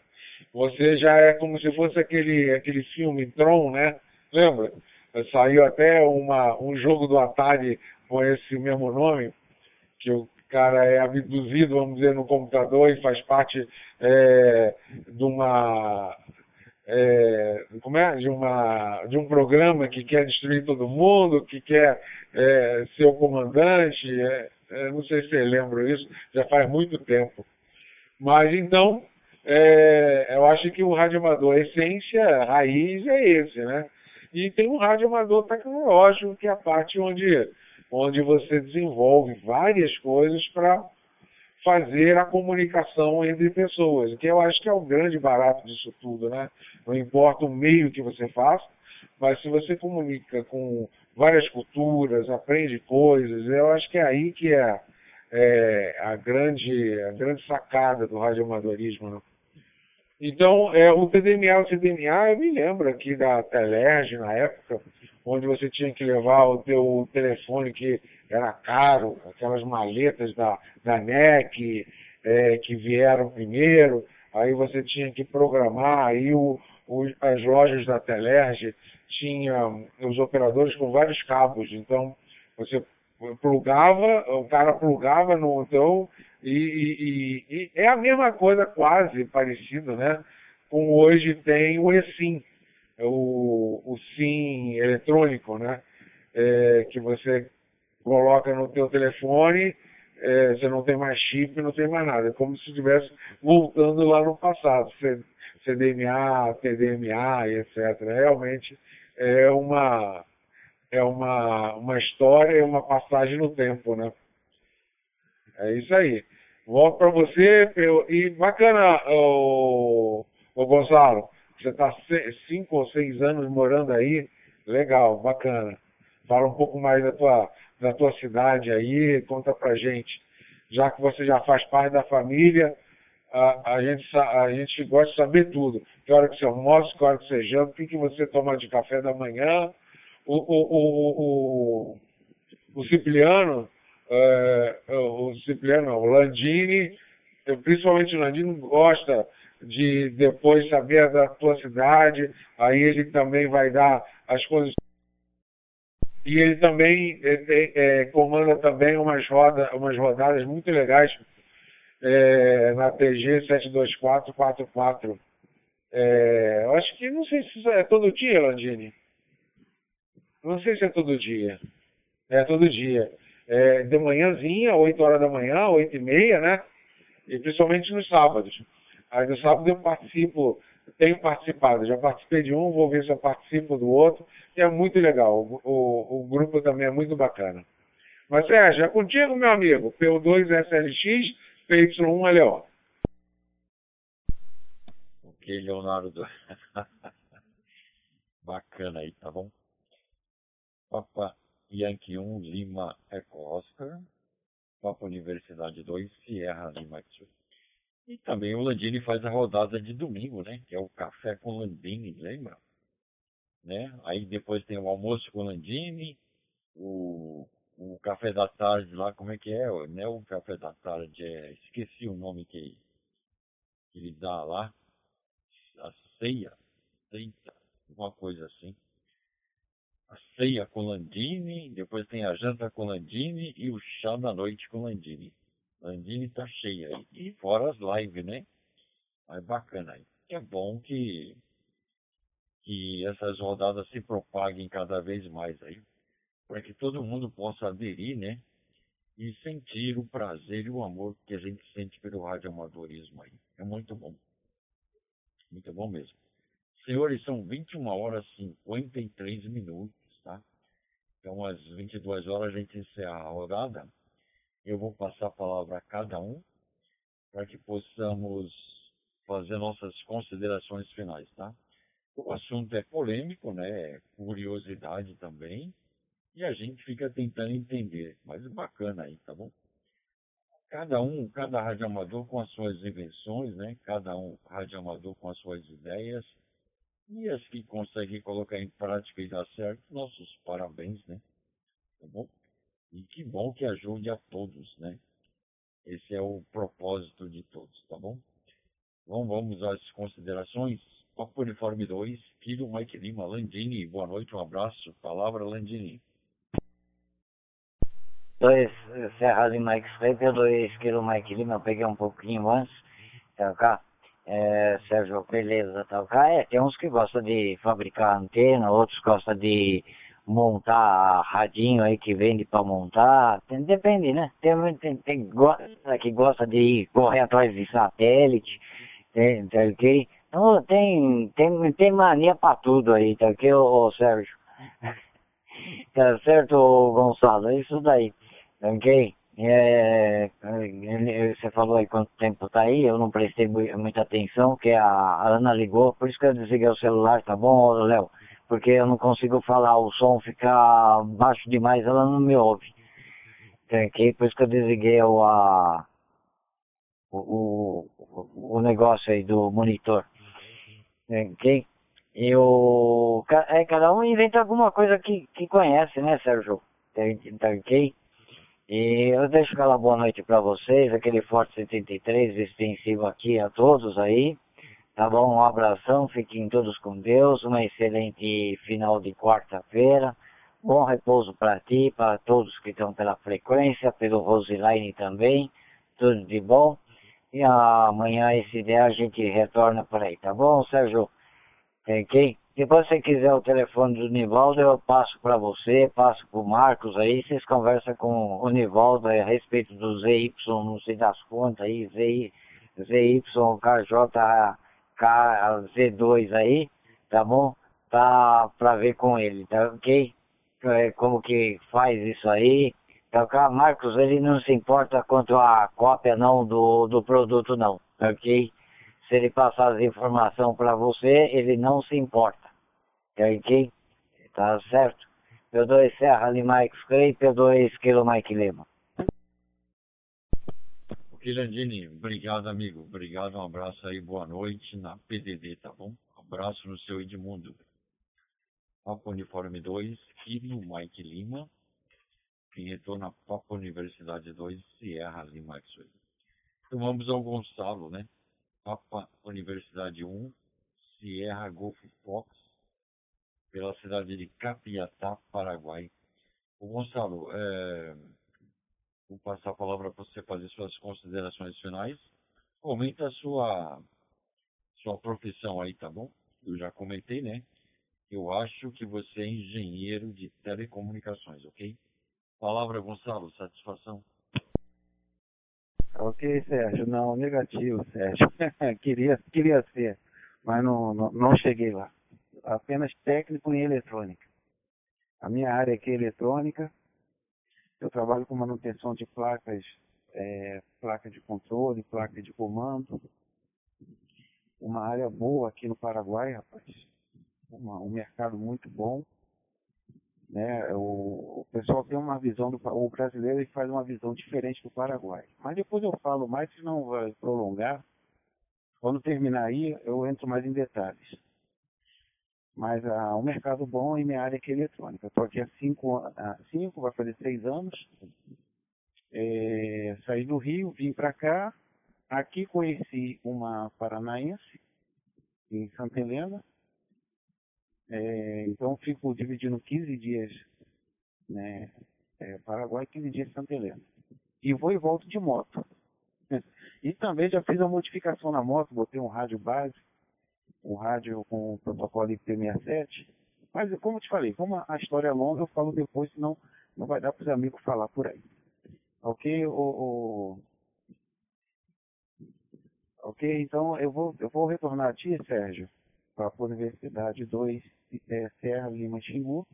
Você já é como se fosse aquele, aquele filme Tron, né? Lembra? Saiu até uma, um jogo do Atari com esse mesmo nome, que o cara é abduzido, vamos dizer, no computador e faz parte é, de uma é, como é? De, uma, de um programa que quer destruir todo mundo, que quer é, ser o comandante. É, é não sei se você lembra isso, já faz muito tempo. Mas então, é, eu acho que o radioamador, a essência, a raiz é esse, né? E tem um rádio amador tecnológico, que é a parte onde, onde você desenvolve várias coisas para fazer a comunicação entre pessoas, que eu acho que é o grande barato disso tudo, né? Não importa o meio que você faça, mas se você comunica com várias culturas, aprende coisas, eu acho que é aí que é, é a, grande, a grande sacada do radioamadorismo, né? Então, é, o TDMA, o TDMA, eu me lembro aqui da Telerge na época, onde você tinha que levar o teu telefone que era caro, aquelas maletas da, da NEC é, que vieram primeiro, aí você tinha que programar, aí o, o, as lojas da Telerge tinham os operadores com vários cabos, então você plugava, o cara plugava no então e, e, e, é a mesma coisa quase parecido, né? Com hoje tem o eSIM, o, o SIM eletrônico, né? É, que você coloca no teu telefone, é, você não tem mais chip, não tem mais nada. É como se estivesse voltando lá no passado, CDMA, TDMA e etc. Realmente é uma é uma, uma história, uma passagem no tempo, né? É isso aí. Volto para você. Eu, e bacana, o, o Gonçalo, você está cinco ou seis anos morando aí. Legal, bacana. Fala um pouco mais da tua, da tua cidade aí, conta pra gente. Já que você já faz parte da família, a, a, gente, a gente gosta de saber tudo. Que hora que você almoça, que hora que você janta, o que, que você toma de café da manhã. O, o, o, o, o Cipriano, é, o Cipriano, o Landini, principalmente o Landini gosta de depois saber da tua cidade, aí ele também vai dar as coisas e ele também é, é, comanda também umas, roda, umas rodadas muito legais é, na TG 72444. É, acho que não sei se é todo dia, Landini. Não sei se é todo dia. É todo dia. É, de manhãzinha, 8 horas da manhã, 8 e meia, né? E principalmente nos sábados. Aí no sábado eu participo, tenho participado, já participei de um, vou ver se eu participo do outro, e é muito legal. O, o, o grupo também é muito bacana. Mas Sérgio, é contigo, meu amigo. P2SLX, PY1LO. Ok, Leonardo. Bacana aí, tá bom? Papa Yankee 1, Lima Eco Oscar. Papa Universidade 2, Sierra Lima X. E também o Landini faz a rodada de domingo, né? Que é o Café com Landini, lembra? Né? Aí depois tem o almoço com Landini, o, o café da tarde lá, como é que é? Não é o café da tarde, é, esqueci o nome que, que ele dá lá. A ceia, ceia, uma coisa assim. A ceia com Landini, depois tem a janta com Landini e o chá da noite com Landini. Landini tá cheia aí. E fora as lives, né? Mas bacana aí. É bom que, que essas rodadas se propaguem cada vez mais aí. Para que todo mundo possa aderir, né? E sentir o prazer e o amor que a gente sente pelo radioamadorismo aí. É muito bom. Muito bom mesmo. Senhores, são 21 horas e 53 minutos, tá? Então, às 22 horas a gente encerra a rodada. Eu vou passar a palavra a cada um para que possamos fazer nossas considerações finais, tá? O assunto é polêmico, né? É curiosidade também. E a gente fica tentando entender. Mas bacana aí, tá bom? Cada um, cada radioamador com as suas invenções, né? Cada um radioamador com as suas ideias. E as que conseguem colocar em prática e dar certo, nossos parabéns, né? Tá bom? E que bom que ajude a todos, né? Esse é o propósito de todos, tá bom? Bom, vamos às considerações. Papo Uniforme 2, Kilo Mike Lima, Landini, boa noite, um abraço. Palavra Landini. 2 Serra Lima X-Ray, 2 Kilo Mike Lima, eu peguei um pouquinho antes, tá cá. É, Sérgio, beleza, tá cá. É, tem uns que gostam de fabricar antena, outros gostam de montar radinho aí que vende para montar, tem, depende, né? Tem, tem, tem gosta, que gosta de ir correr atrás de satélite, tem, tá ok? Então tem, tem, tem mania para tudo aí, tá ok, ô, ô Sérgio? tá certo, Gonçalo? É isso daí, tá ok? É, você falou aí quanto tempo tá aí, eu não prestei muita atenção, que a Ana ligou, por isso que eu desliguei o celular, tá bom, Léo? Porque eu não consigo falar, o som fica baixo demais, ela não me ouve. Ok? Por isso que eu desliguei o, a, o, o, o negócio aí do monitor. Ok? E o, é, cada um inventa alguma coisa que, que conhece, né, Sérgio? Ok? E eu deixo aquela boa noite para vocês, aquele Forte 73 extensivo aqui a todos aí. Tá bom? Um abração, fiquem todos com Deus, uma excelente final de quarta-feira. Bom repouso para ti, para todos que estão pela frequência, pelo Roseline também. Tudo de bom. E amanhã, esse dia, a gente retorna por aí, tá bom, Sérgio? Ok? Depois, se quiser o telefone do Nivaldo, eu passo para você, passo para o Marcos aí, vocês conversam com o Nivaldo a respeito do ZY, não sei das contas aí, ZY, ZY, KJ, KZ2 aí, tá bom? Tá para ver com ele, tá ok? É, como que faz isso aí. Então, o Marcos, ele não se importa quanto a cópia não do, do produto não, ok? Se ele passar as informações para você, ele não se importa. Ok? Tá certo? P2 Serra Lima X-Ray, P2 Kilo Mike Lima. Ok, Landini, obrigado, amigo. Obrigado, um abraço aí, boa noite na PDD, tá bom? abraço no seu Edmundo. Papo Uniforme 2, Kilo Mike Lima. Quem retorna Papo Universidade 2, Sierra Lima X-Ray. Então vamos ao Gonçalo, né? Papa Universidade 1, Sierra Golf Fox, pela cidade de Capiatá, Paraguai. O Gonçalo, é, vou passar a palavra para você fazer suas considerações finais. Comenta a sua, sua profissão aí, tá bom? Eu já comentei, né? Eu acho que você é engenheiro de telecomunicações, ok? Palavra, Gonçalo, satisfação. Ok, Sérgio. Não, negativo, Sérgio. queria, queria ser, mas não, não, não cheguei lá apenas técnico em eletrônica. A minha área aqui é eletrônica. Eu trabalho com manutenção de placas, é, placa de controle, placa de comando. Uma área boa aqui no Paraguai, rapaz. Uma, um mercado muito bom. Né? O, o, pessoal tem uma visão do o brasileiro ele faz uma visão diferente do Paraguai. Mas depois eu falo mais, senão vai prolongar. Quando terminar aí, eu entro mais em detalhes. Mas ah, um mercado bom em minha área aqui é eletrônica. Estou aqui há cinco, há cinco, vai fazer seis anos. É, saí do Rio, vim para cá. Aqui conheci uma paranaense, em Santa Helena. É, então fico dividindo 15 dias né, é, Paraguai, 15 dias Santa Helena. E vou e volto de moto. E também já fiz uma modificação na moto, botei um rádio base um rádio com o protocolo IP67. Mas, como eu te falei, como a história é longa, eu falo depois, senão não vai dar para os amigos falar por aí. Ok? O, o... Ok, então eu vou, eu vou retornar a ti, Sérgio, para a Universidade 2, é, Serra Lima Xingu,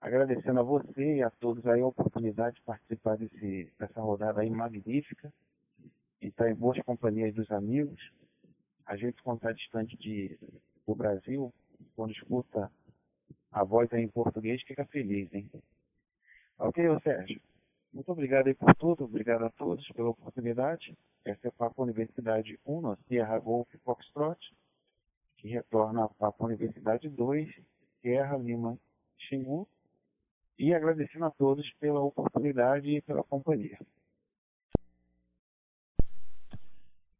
agradecendo a você e a todos aí a oportunidade de participar desse, dessa rodada aí magnífica, e estar tá em boas companhias dos amigos a gente quando está distante de, do Brasil, quando escuta a voz aí em português, fica feliz, hein? Ok, ô Sérgio? Muito obrigado aí por tudo, obrigado a todos pela oportunidade. Essa é a Papo Universidade 1, no Sierra Golf Foxtrot, que retorna a Papo Universidade 2, Sierra Lima Xingu, e agradecendo a todos pela oportunidade e pela companhia.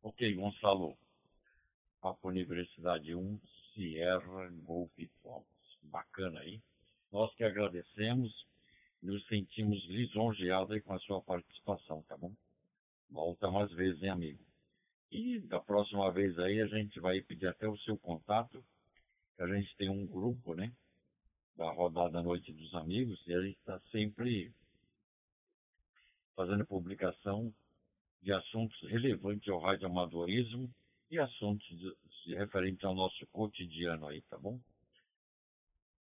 Ok, Gonçalo. Papo Universidade 1, Sierra Golf Fox. Bacana aí. Nós que agradecemos, nos sentimos lisonjeados com a sua participação, tá bom? Volta mais vezes, hein, amigo? E da próxima vez aí a gente vai pedir até o seu contato, que a gente tem um grupo, né? Da rodada Noite dos Amigos, e a gente está sempre fazendo publicação de assuntos relevantes ao radioamadorismo e assuntos referentes ao nosso cotidiano aí, tá bom?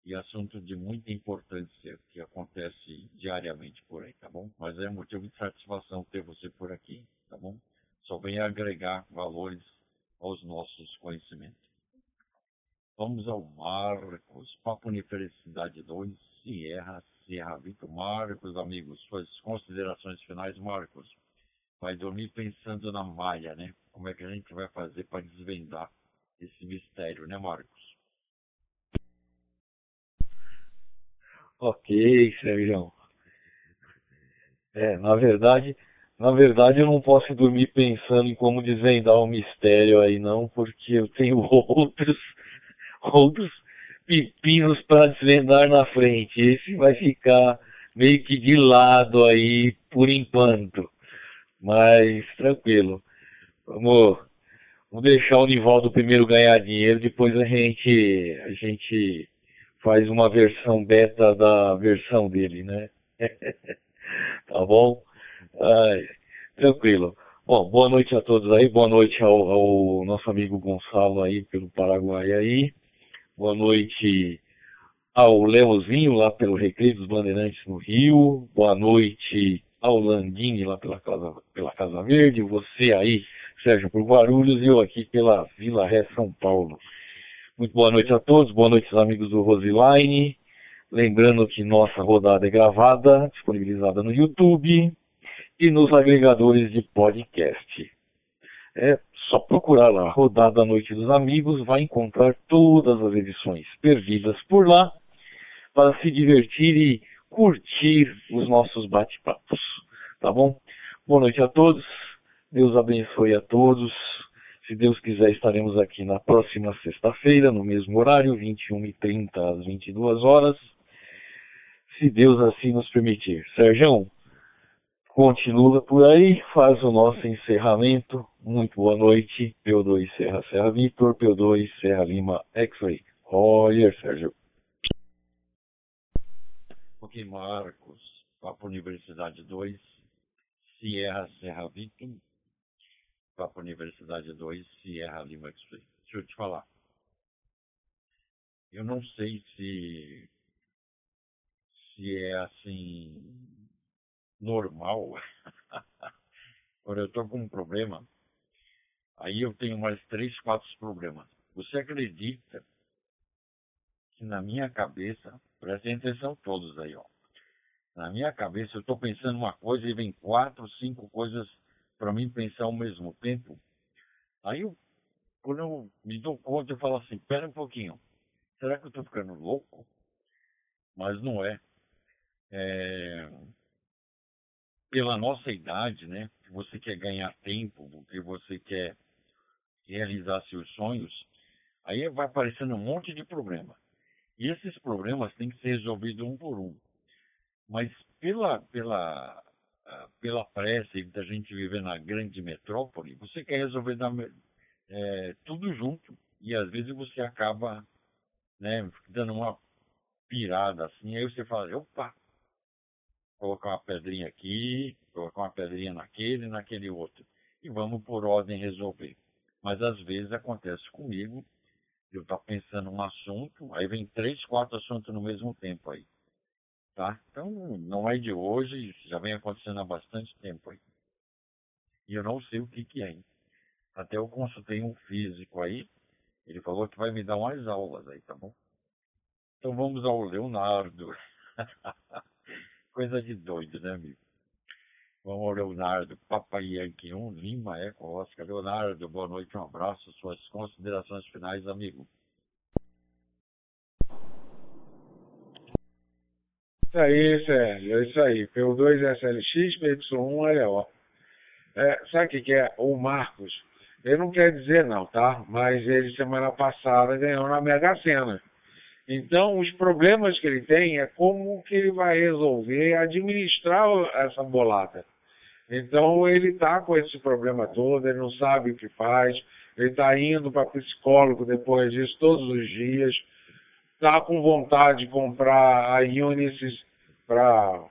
E assuntos de muita importância que acontece diariamente por aí, tá bom? Mas é motivo de satisfação ter você por aqui, tá bom? Só vem agregar valores aos nossos conhecimentos. Vamos ao Marcos, Papo Universidade 2, Sierra, Sierra Vitor. Marcos, amigos, suas considerações finais, Marcos. Vai dormir pensando na malha, né? Como é que a gente vai fazer para desvendar esse mistério, né, Marcos? Ok, Sérgio. É, na verdade, na verdade eu não posso dormir pensando em como desvendar o mistério aí não, porque eu tenho outros outros pepinos para desvendar na frente. Esse vai ficar meio que de lado aí por enquanto. Mas tranquilo. Vamos, vamos deixar o Nivaldo primeiro ganhar dinheiro, depois a gente a gente faz uma versão beta da versão dele, né? tá bom? Ai, tranquilo. Bom, boa noite a todos aí, boa noite ao, ao nosso amigo Gonçalo aí pelo Paraguai aí. Boa noite ao Leozinho lá pelo Recreio dos Bandeirantes no Rio. Boa noite ao Landini lá pela Casa, pela Casa Verde. Você aí, Sérgio, por Guarulhos e eu aqui pela Vila Ré São Paulo. Muito boa noite a todos, boa noite aos amigos do Roseline. Lembrando que nossa rodada é gravada, disponibilizada no YouTube e nos agregadores de podcast. É só procurar lá, Rodada Noite dos Amigos, vai encontrar todas as edições perdidas por lá para se divertir e curtir os nossos bate-papos. Tá bom? Boa noite a todos. Deus abençoe a todos. Se Deus quiser, estaremos aqui na próxima sexta-feira, no mesmo horário, 21h30 às 22 horas. Se Deus assim nos permitir. Sérgio, continua por aí, faz o nosso encerramento. Muito boa noite. P2 Serra Serra Vitor, P2 Serra Lima X-Ray. Roger, Sérgio. Ok, Marcos. Papo Universidade 2, Sierra Serra Vitor. Papo Universidade 2, Sierra Lima X-Ray. Deixa eu te falar. Eu não sei se se é assim normal, quando eu estou com um problema, aí eu tenho mais três, quatro problemas. Você acredita que na minha cabeça, prestem atenção todos aí, ó. Na minha cabeça eu estou pensando uma coisa e vem quatro, cinco coisas para mim pensar ao mesmo tempo. Aí eu, quando eu me dou conta, eu falo assim, pera um pouquinho, será que eu estou ficando louco? Mas não é. é pela nossa idade, né? Você quer ganhar tempo, que você quer realizar seus sonhos, aí vai aparecendo um monte de problema. E esses problemas têm que ser resolvidos um por um. Mas pela, pela, pela pressa da gente viver na grande metrópole, você quer resolver na, é, tudo junto. E às vezes você acaba né, dando uma pirada assim, aí você fala, opa, colocar uma pedrinha aqui, colocar uma pedrinha naquele, naquele outro. E vamos por ordem resolver. Mas às vezes acontece comigo, eu estou pensando um assunto, aí vem três, quatro assuntos no mesmo tempo aí. Tá? Então não é de hoje, já vem acontecendo há bastante tempo aí. E eu não sei o que, que é. Até eu consultei um físico aí, ele falou que vai me dar umas aulas aí, tá bom? Então vamos ao Leonardo. Coisa de doido, né, amigo? Vamos ao Leonardo, Papai Yankee 1, Lima, Eco, Oscar. Leonardo, boa noite, um abraço, suas considerações finais, amigo. Isso aí, Sérgio, é isso aí. P2 SLX, PY1 LO. É, sabe o que, que é? O Marcos, ele não quer dizer não, tá? Mas ele semana passada ganhou na Mega Sena. Então, os problemas que ele tem é como que ele vai resolver administrar essa bolada. Então, ele está com esse problema todo, ele não sabe o que faz, ele está indo para psicólogo depois disso todos os dias, está com vontade de comprar a Unisys para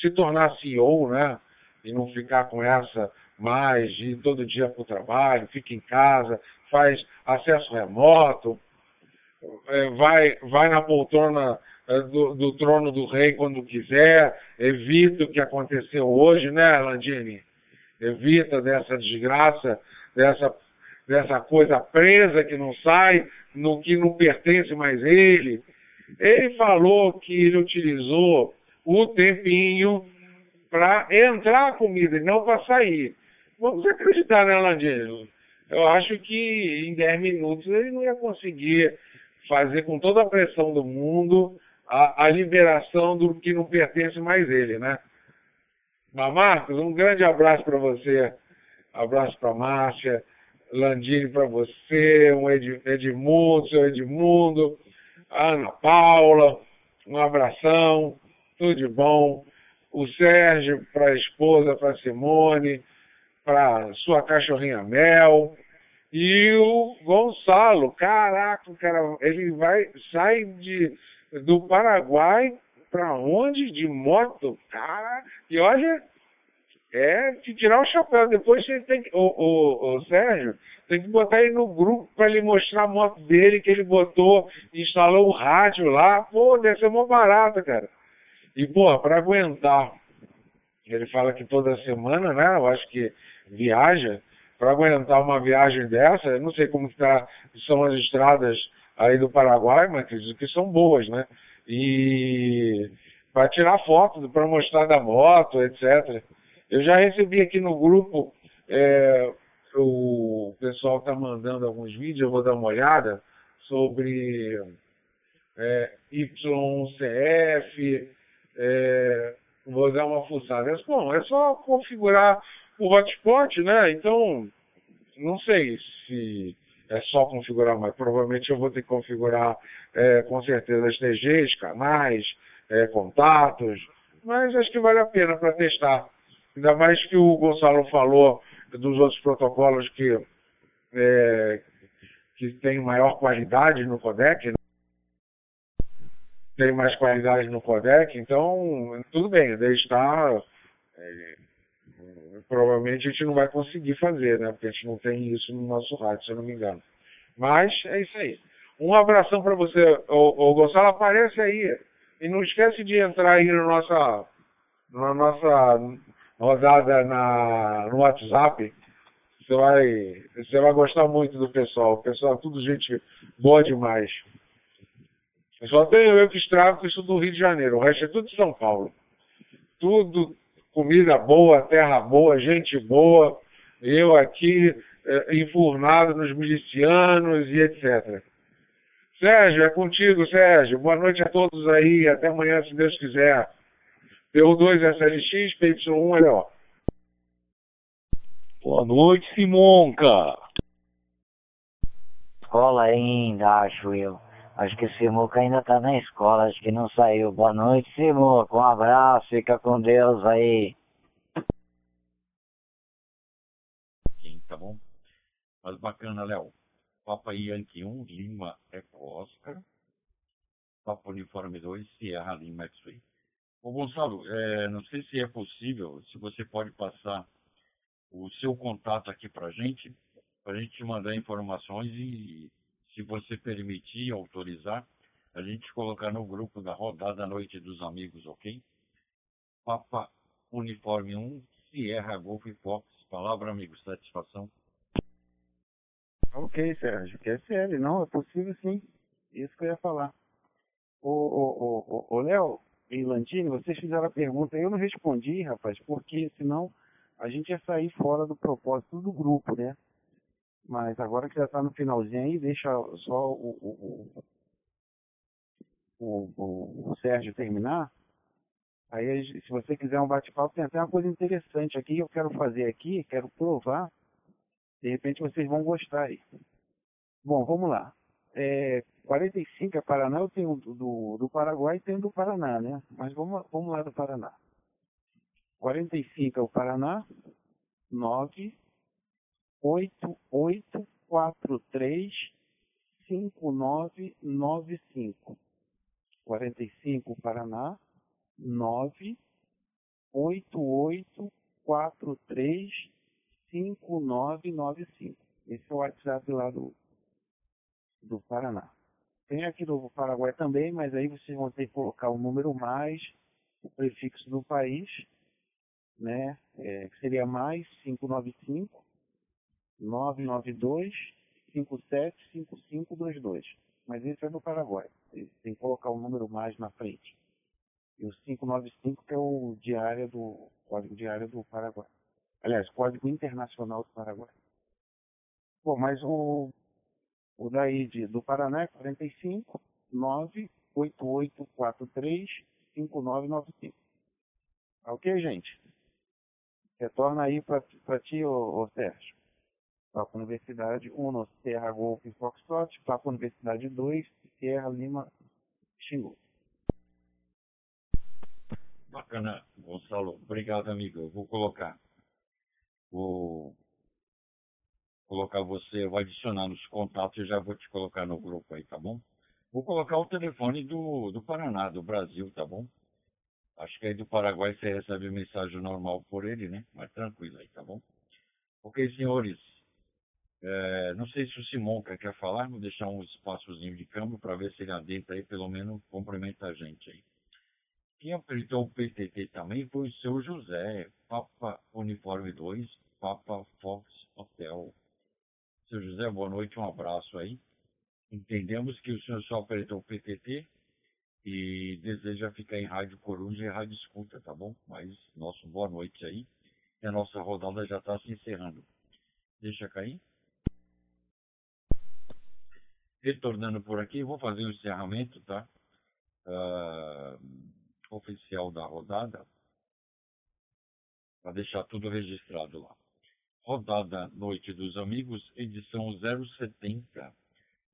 se tornar CEO, né? E não ficar com essa mais, de ir todo dia para o trabalho, fica em casa, faz acesso remoto, é, vai, vai na poltrona é, do, do, trono do rei quando quiser, evita o que aconteceu hoje, né, Landini? Evita dessa desgraça, dessa, dessa coisa presa que não sai, no que não pertence mais ele. Ele falou que ele utilizou o tempinho para entrar a comida e não para sair. Vamos acreditar, né, Landini? Eu acho que em 10 minutos ele não ia conseguir fazer com toda a pressão do mundo a, a liberação do que não pertence mais ele, né? Mas, Marcos, um grande abraço para você. Abraço para Márcia, Landini para você, um Ed, Edmundo, seu Edmundo, Ana Paula, um abração, tudo de bom. O Sérgio para a esposa, para Simone, para sua cachorrinha Mel. E o Gonçalo, caraca, cara, ele vai, sai de, do Paraguai para onde? De moto? Cara, e olha, é tirar o chapéu. Depois você tem que. O, o, o Sérgio tem que botar ele no grupo para ele mostrar a moto dele que ele botou, instalou um rádio lá. Pô, deve ser uma barata, cara. E, pô, para aguentar, ele fala que toda semana, né? Eu acho que viaja. Para aguentar uma viagem dessa, eu não sei como tá, são as estradas aí do Paraguai, mas acredito que são boas, né? E para tirar foto, para mostrar da moto, etc. Eu já recebi aqui no grupo, é, o pessoal está mandando alguns vídeos, eu vou dar uma olhada, sobre é, YCF, é, vou dar uma fuçada. Bom, é só configurar o hotspot, né? Então, não sei se é só configurar, mas provavelmente eu vou ter que configurar é, com certeza as TGs, canais, é, contatos, mas acho que vale a pena para testar. Ainda mais que o Gonçalo falou dos outros protocolos que, é, que tem maior qualidade no codec, né? tem mais qualidade no codec, então tudo bem, daí está. É, provavelmente a gente não vai conseguir fazer, né? Porque a gente não tem isso no nosso rádio, se eu não me engano. Mas é isso aí. Um abração para você. O, Gonçalo, aparece aí. E não esquece de entrar aí na nossa, na nossa rodada na, no WhatsApp. Você vai, você vai gostar muito do pessoal. O pessoal é tudo gente boa demais. só tenho eu que estrago isso do Rio de Janeiro. O resto é tudo de São Paulo. Tudo comida boa, terra boa, gente boa. Eu aqui é, enfurnado nos milicianos e etc. Sérgio, é contigo, Sérgio. Boa noite a todos aí. Até amanhã, se Deus quiser. PU2 SLX, PY1 LO. Boa noite, Simonca. Escola ainda, acho eu. Acho que o Simuca ainda tá na escola, acho que não saiu. Boa noite, Simuca. Um abraço, fica com Deus aí. Sim, tá bom? Mas bacana, Léo. Papa Yankee 1, Lima Eco Oscar. Papa Uniforme 2, Sierra Lima X-Ray. Ô Gonçalo, é, não sei se é possível, se você pode passar o seu contato aqui pra gente, pra gente te mandar informações e se você permitir, autorizar, a gente colocar no grupo da rodada Noite dos Amigos, ok? Papa Uniforme 1, Sierra Golf Fox. Palavra, amigo, satisfação. Ok, Sérgio, que é sério, não, é possível sim. Isso que eu ia falar. Ô, ô, ô, ô, Léo e Landini, vocês fizeram a pergunta, eu não respondi, rapaz, porque senão a gente ia sair fora do propósito do grupo, né? Mas agora que já está no finalzinho aí, deixa só o, o, o, o, o Sérgio terminar. Aí, se você quiser um bate-papo, tem até uma coisa interessante aqui que eu quero fazer aqui, quero provar. De repente vocês vão gostar aí. Bom, vamos lá. É, 45 é Paraná, eu tenho do, do Paraguai e tenho do Paraná, né? Mas vamos, vamos lá do Paraná. 45 é o Paraná, 9 8843 5995. 45 Paraná 98843 5995. Esse é o WhatsApp lá do, do Paraná. Tem aqui do Paraguai também, mas aí vocês vão ter que colocar o número mais, o prefixo do país, né? É, que seria mais 595 992 575522. Mas esse é do Paraguai. Tem que colocar o número mais na frente. E o 595 que é o diário do código diário do Paraguai. Aliás, código internacional do Paraguai. Bom, mas o, o daí de, do Paraná é 45 9 8843-5995. Ok, gente? Retorna aí para ti, ô, ô Sérgio. Papo Universidade 1, Sierra Golf Foxtrot, Papo Universidade 2, Sierra Lima Xingu. Bacana, Gonçalo. Obrigado, amigo. Eu vou colocar. Vou colocar você, vou adicionar nos contatos e já vou te colocar no grupo aí, tá bom? Vou colocar o telefone do, do Paraná, do Brasil, tá bom? Acho que aí do Paraguai você recebe mensagem normal por ele, né? Mas tranquilo aí, tá bom? Ok, senhores. É, não sei se o Simon quer, quer falar, vou deixar um espaçozinho de câmbio para ver se ele adentra aí, pelo menos cumprimenta a gente aí. Quem apertou o PTT também foi o seu José, Papa Uniforme 2, Papa Fox Hotel. Seu José, boa noite, um abraço aí. Entendemos que o senhor só apertou o PTT e deseja ficar em Rádio Coruja e Rádio Escuta, tá bom? Mas nosso boa noite aí. E a nossa rodada já está se encerrando. Deixa cair. Retornando por aqui, vou fazer o um encerramento, tá? Uh, oficial da rodada, para deixar tudo registrado lá. Rodada Noite dos Amigos, edição 070,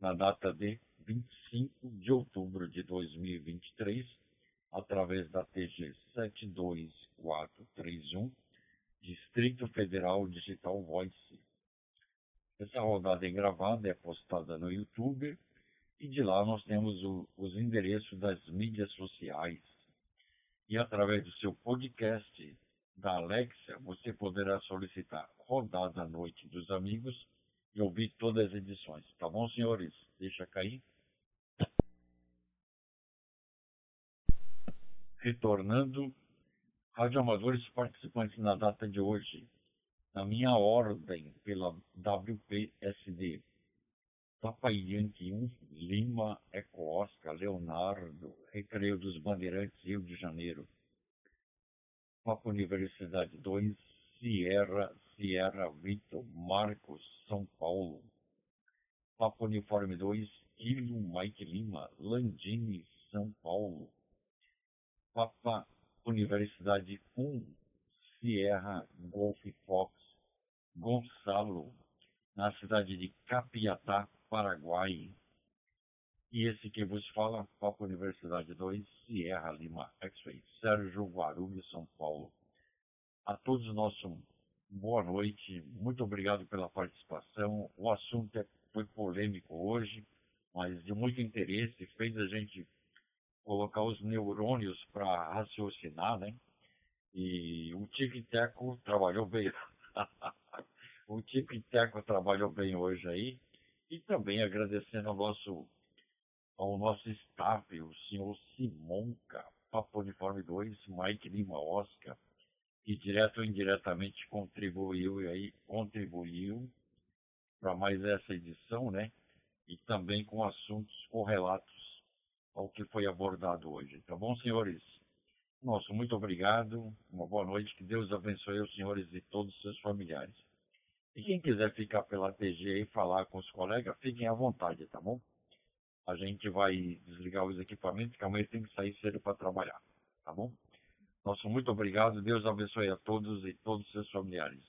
na data de 25 de outubro de 2023, através da TG 72431, Distrito Federal Digital Voice. Essa rodada é gravada, é postada no YouTube e de lá nós temos o, os endereços das mídias sociais e através do seu podcast da Alexa, você poderá solicitar Rodada à Noite dos Amigos e ouvir todas as edições. Tá bom, senhores? Deixa cair. Retornando, radioamadores participantes na data de hoje, na minha ordem pela WPSD, Papa Yankee 1, Lima, Eco Oscar, Leonardo, Recreio dos Bandeirantes, Rio de Janeiro. Papa Universidade 2, Sierra, Sierra Vitor, Marcos, São Paulo. Papa Uniforme 2, Kilo Mike Lima, Landini, São Paulo. Papa Universidade 1, Sierra Golf Fox, Gonçalo, na cidade de Capiatá, Paraguai. E esse que vos fala, Papo Universidade 2, Sierra Lima X-Ray, Sérgio Guarulhos, São Paulo. A todos nosso boa noite, muito obrigado pela participação. O assunto é, foi polêmico hoje, mas de muito interesse, fez a gente colocar os neurônios para raciocinar, né? E o Tic Teco trabalhou bem. o Tic Teco trabalhou bem hoje aí. E também agradecendo ao nosso, ao nosso staff, o senhor Simonca, Papo Uniforme 2, Mike Lima Oscar, que direto ou indiretamente contribuiu e aí contribuiu para mais essa edição, né? E também com assuntos correlatos ao que foi abordado hoje. Tá bom, senhores? Nosso muito obrigado, uma boa noite, que Deus abençoe os senhores e todos os seus familiares. E quem quiser ficar pela TG e falar com os colegas, fiquem à vontade, tá bom? A gente vai desligar os equipamentos, que amanhã tem que sair cedo para trabalhar, tá bom? Nosso muito obrigado, Deus abençoe a todos e todos os seus familiares.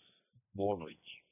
Boa noite.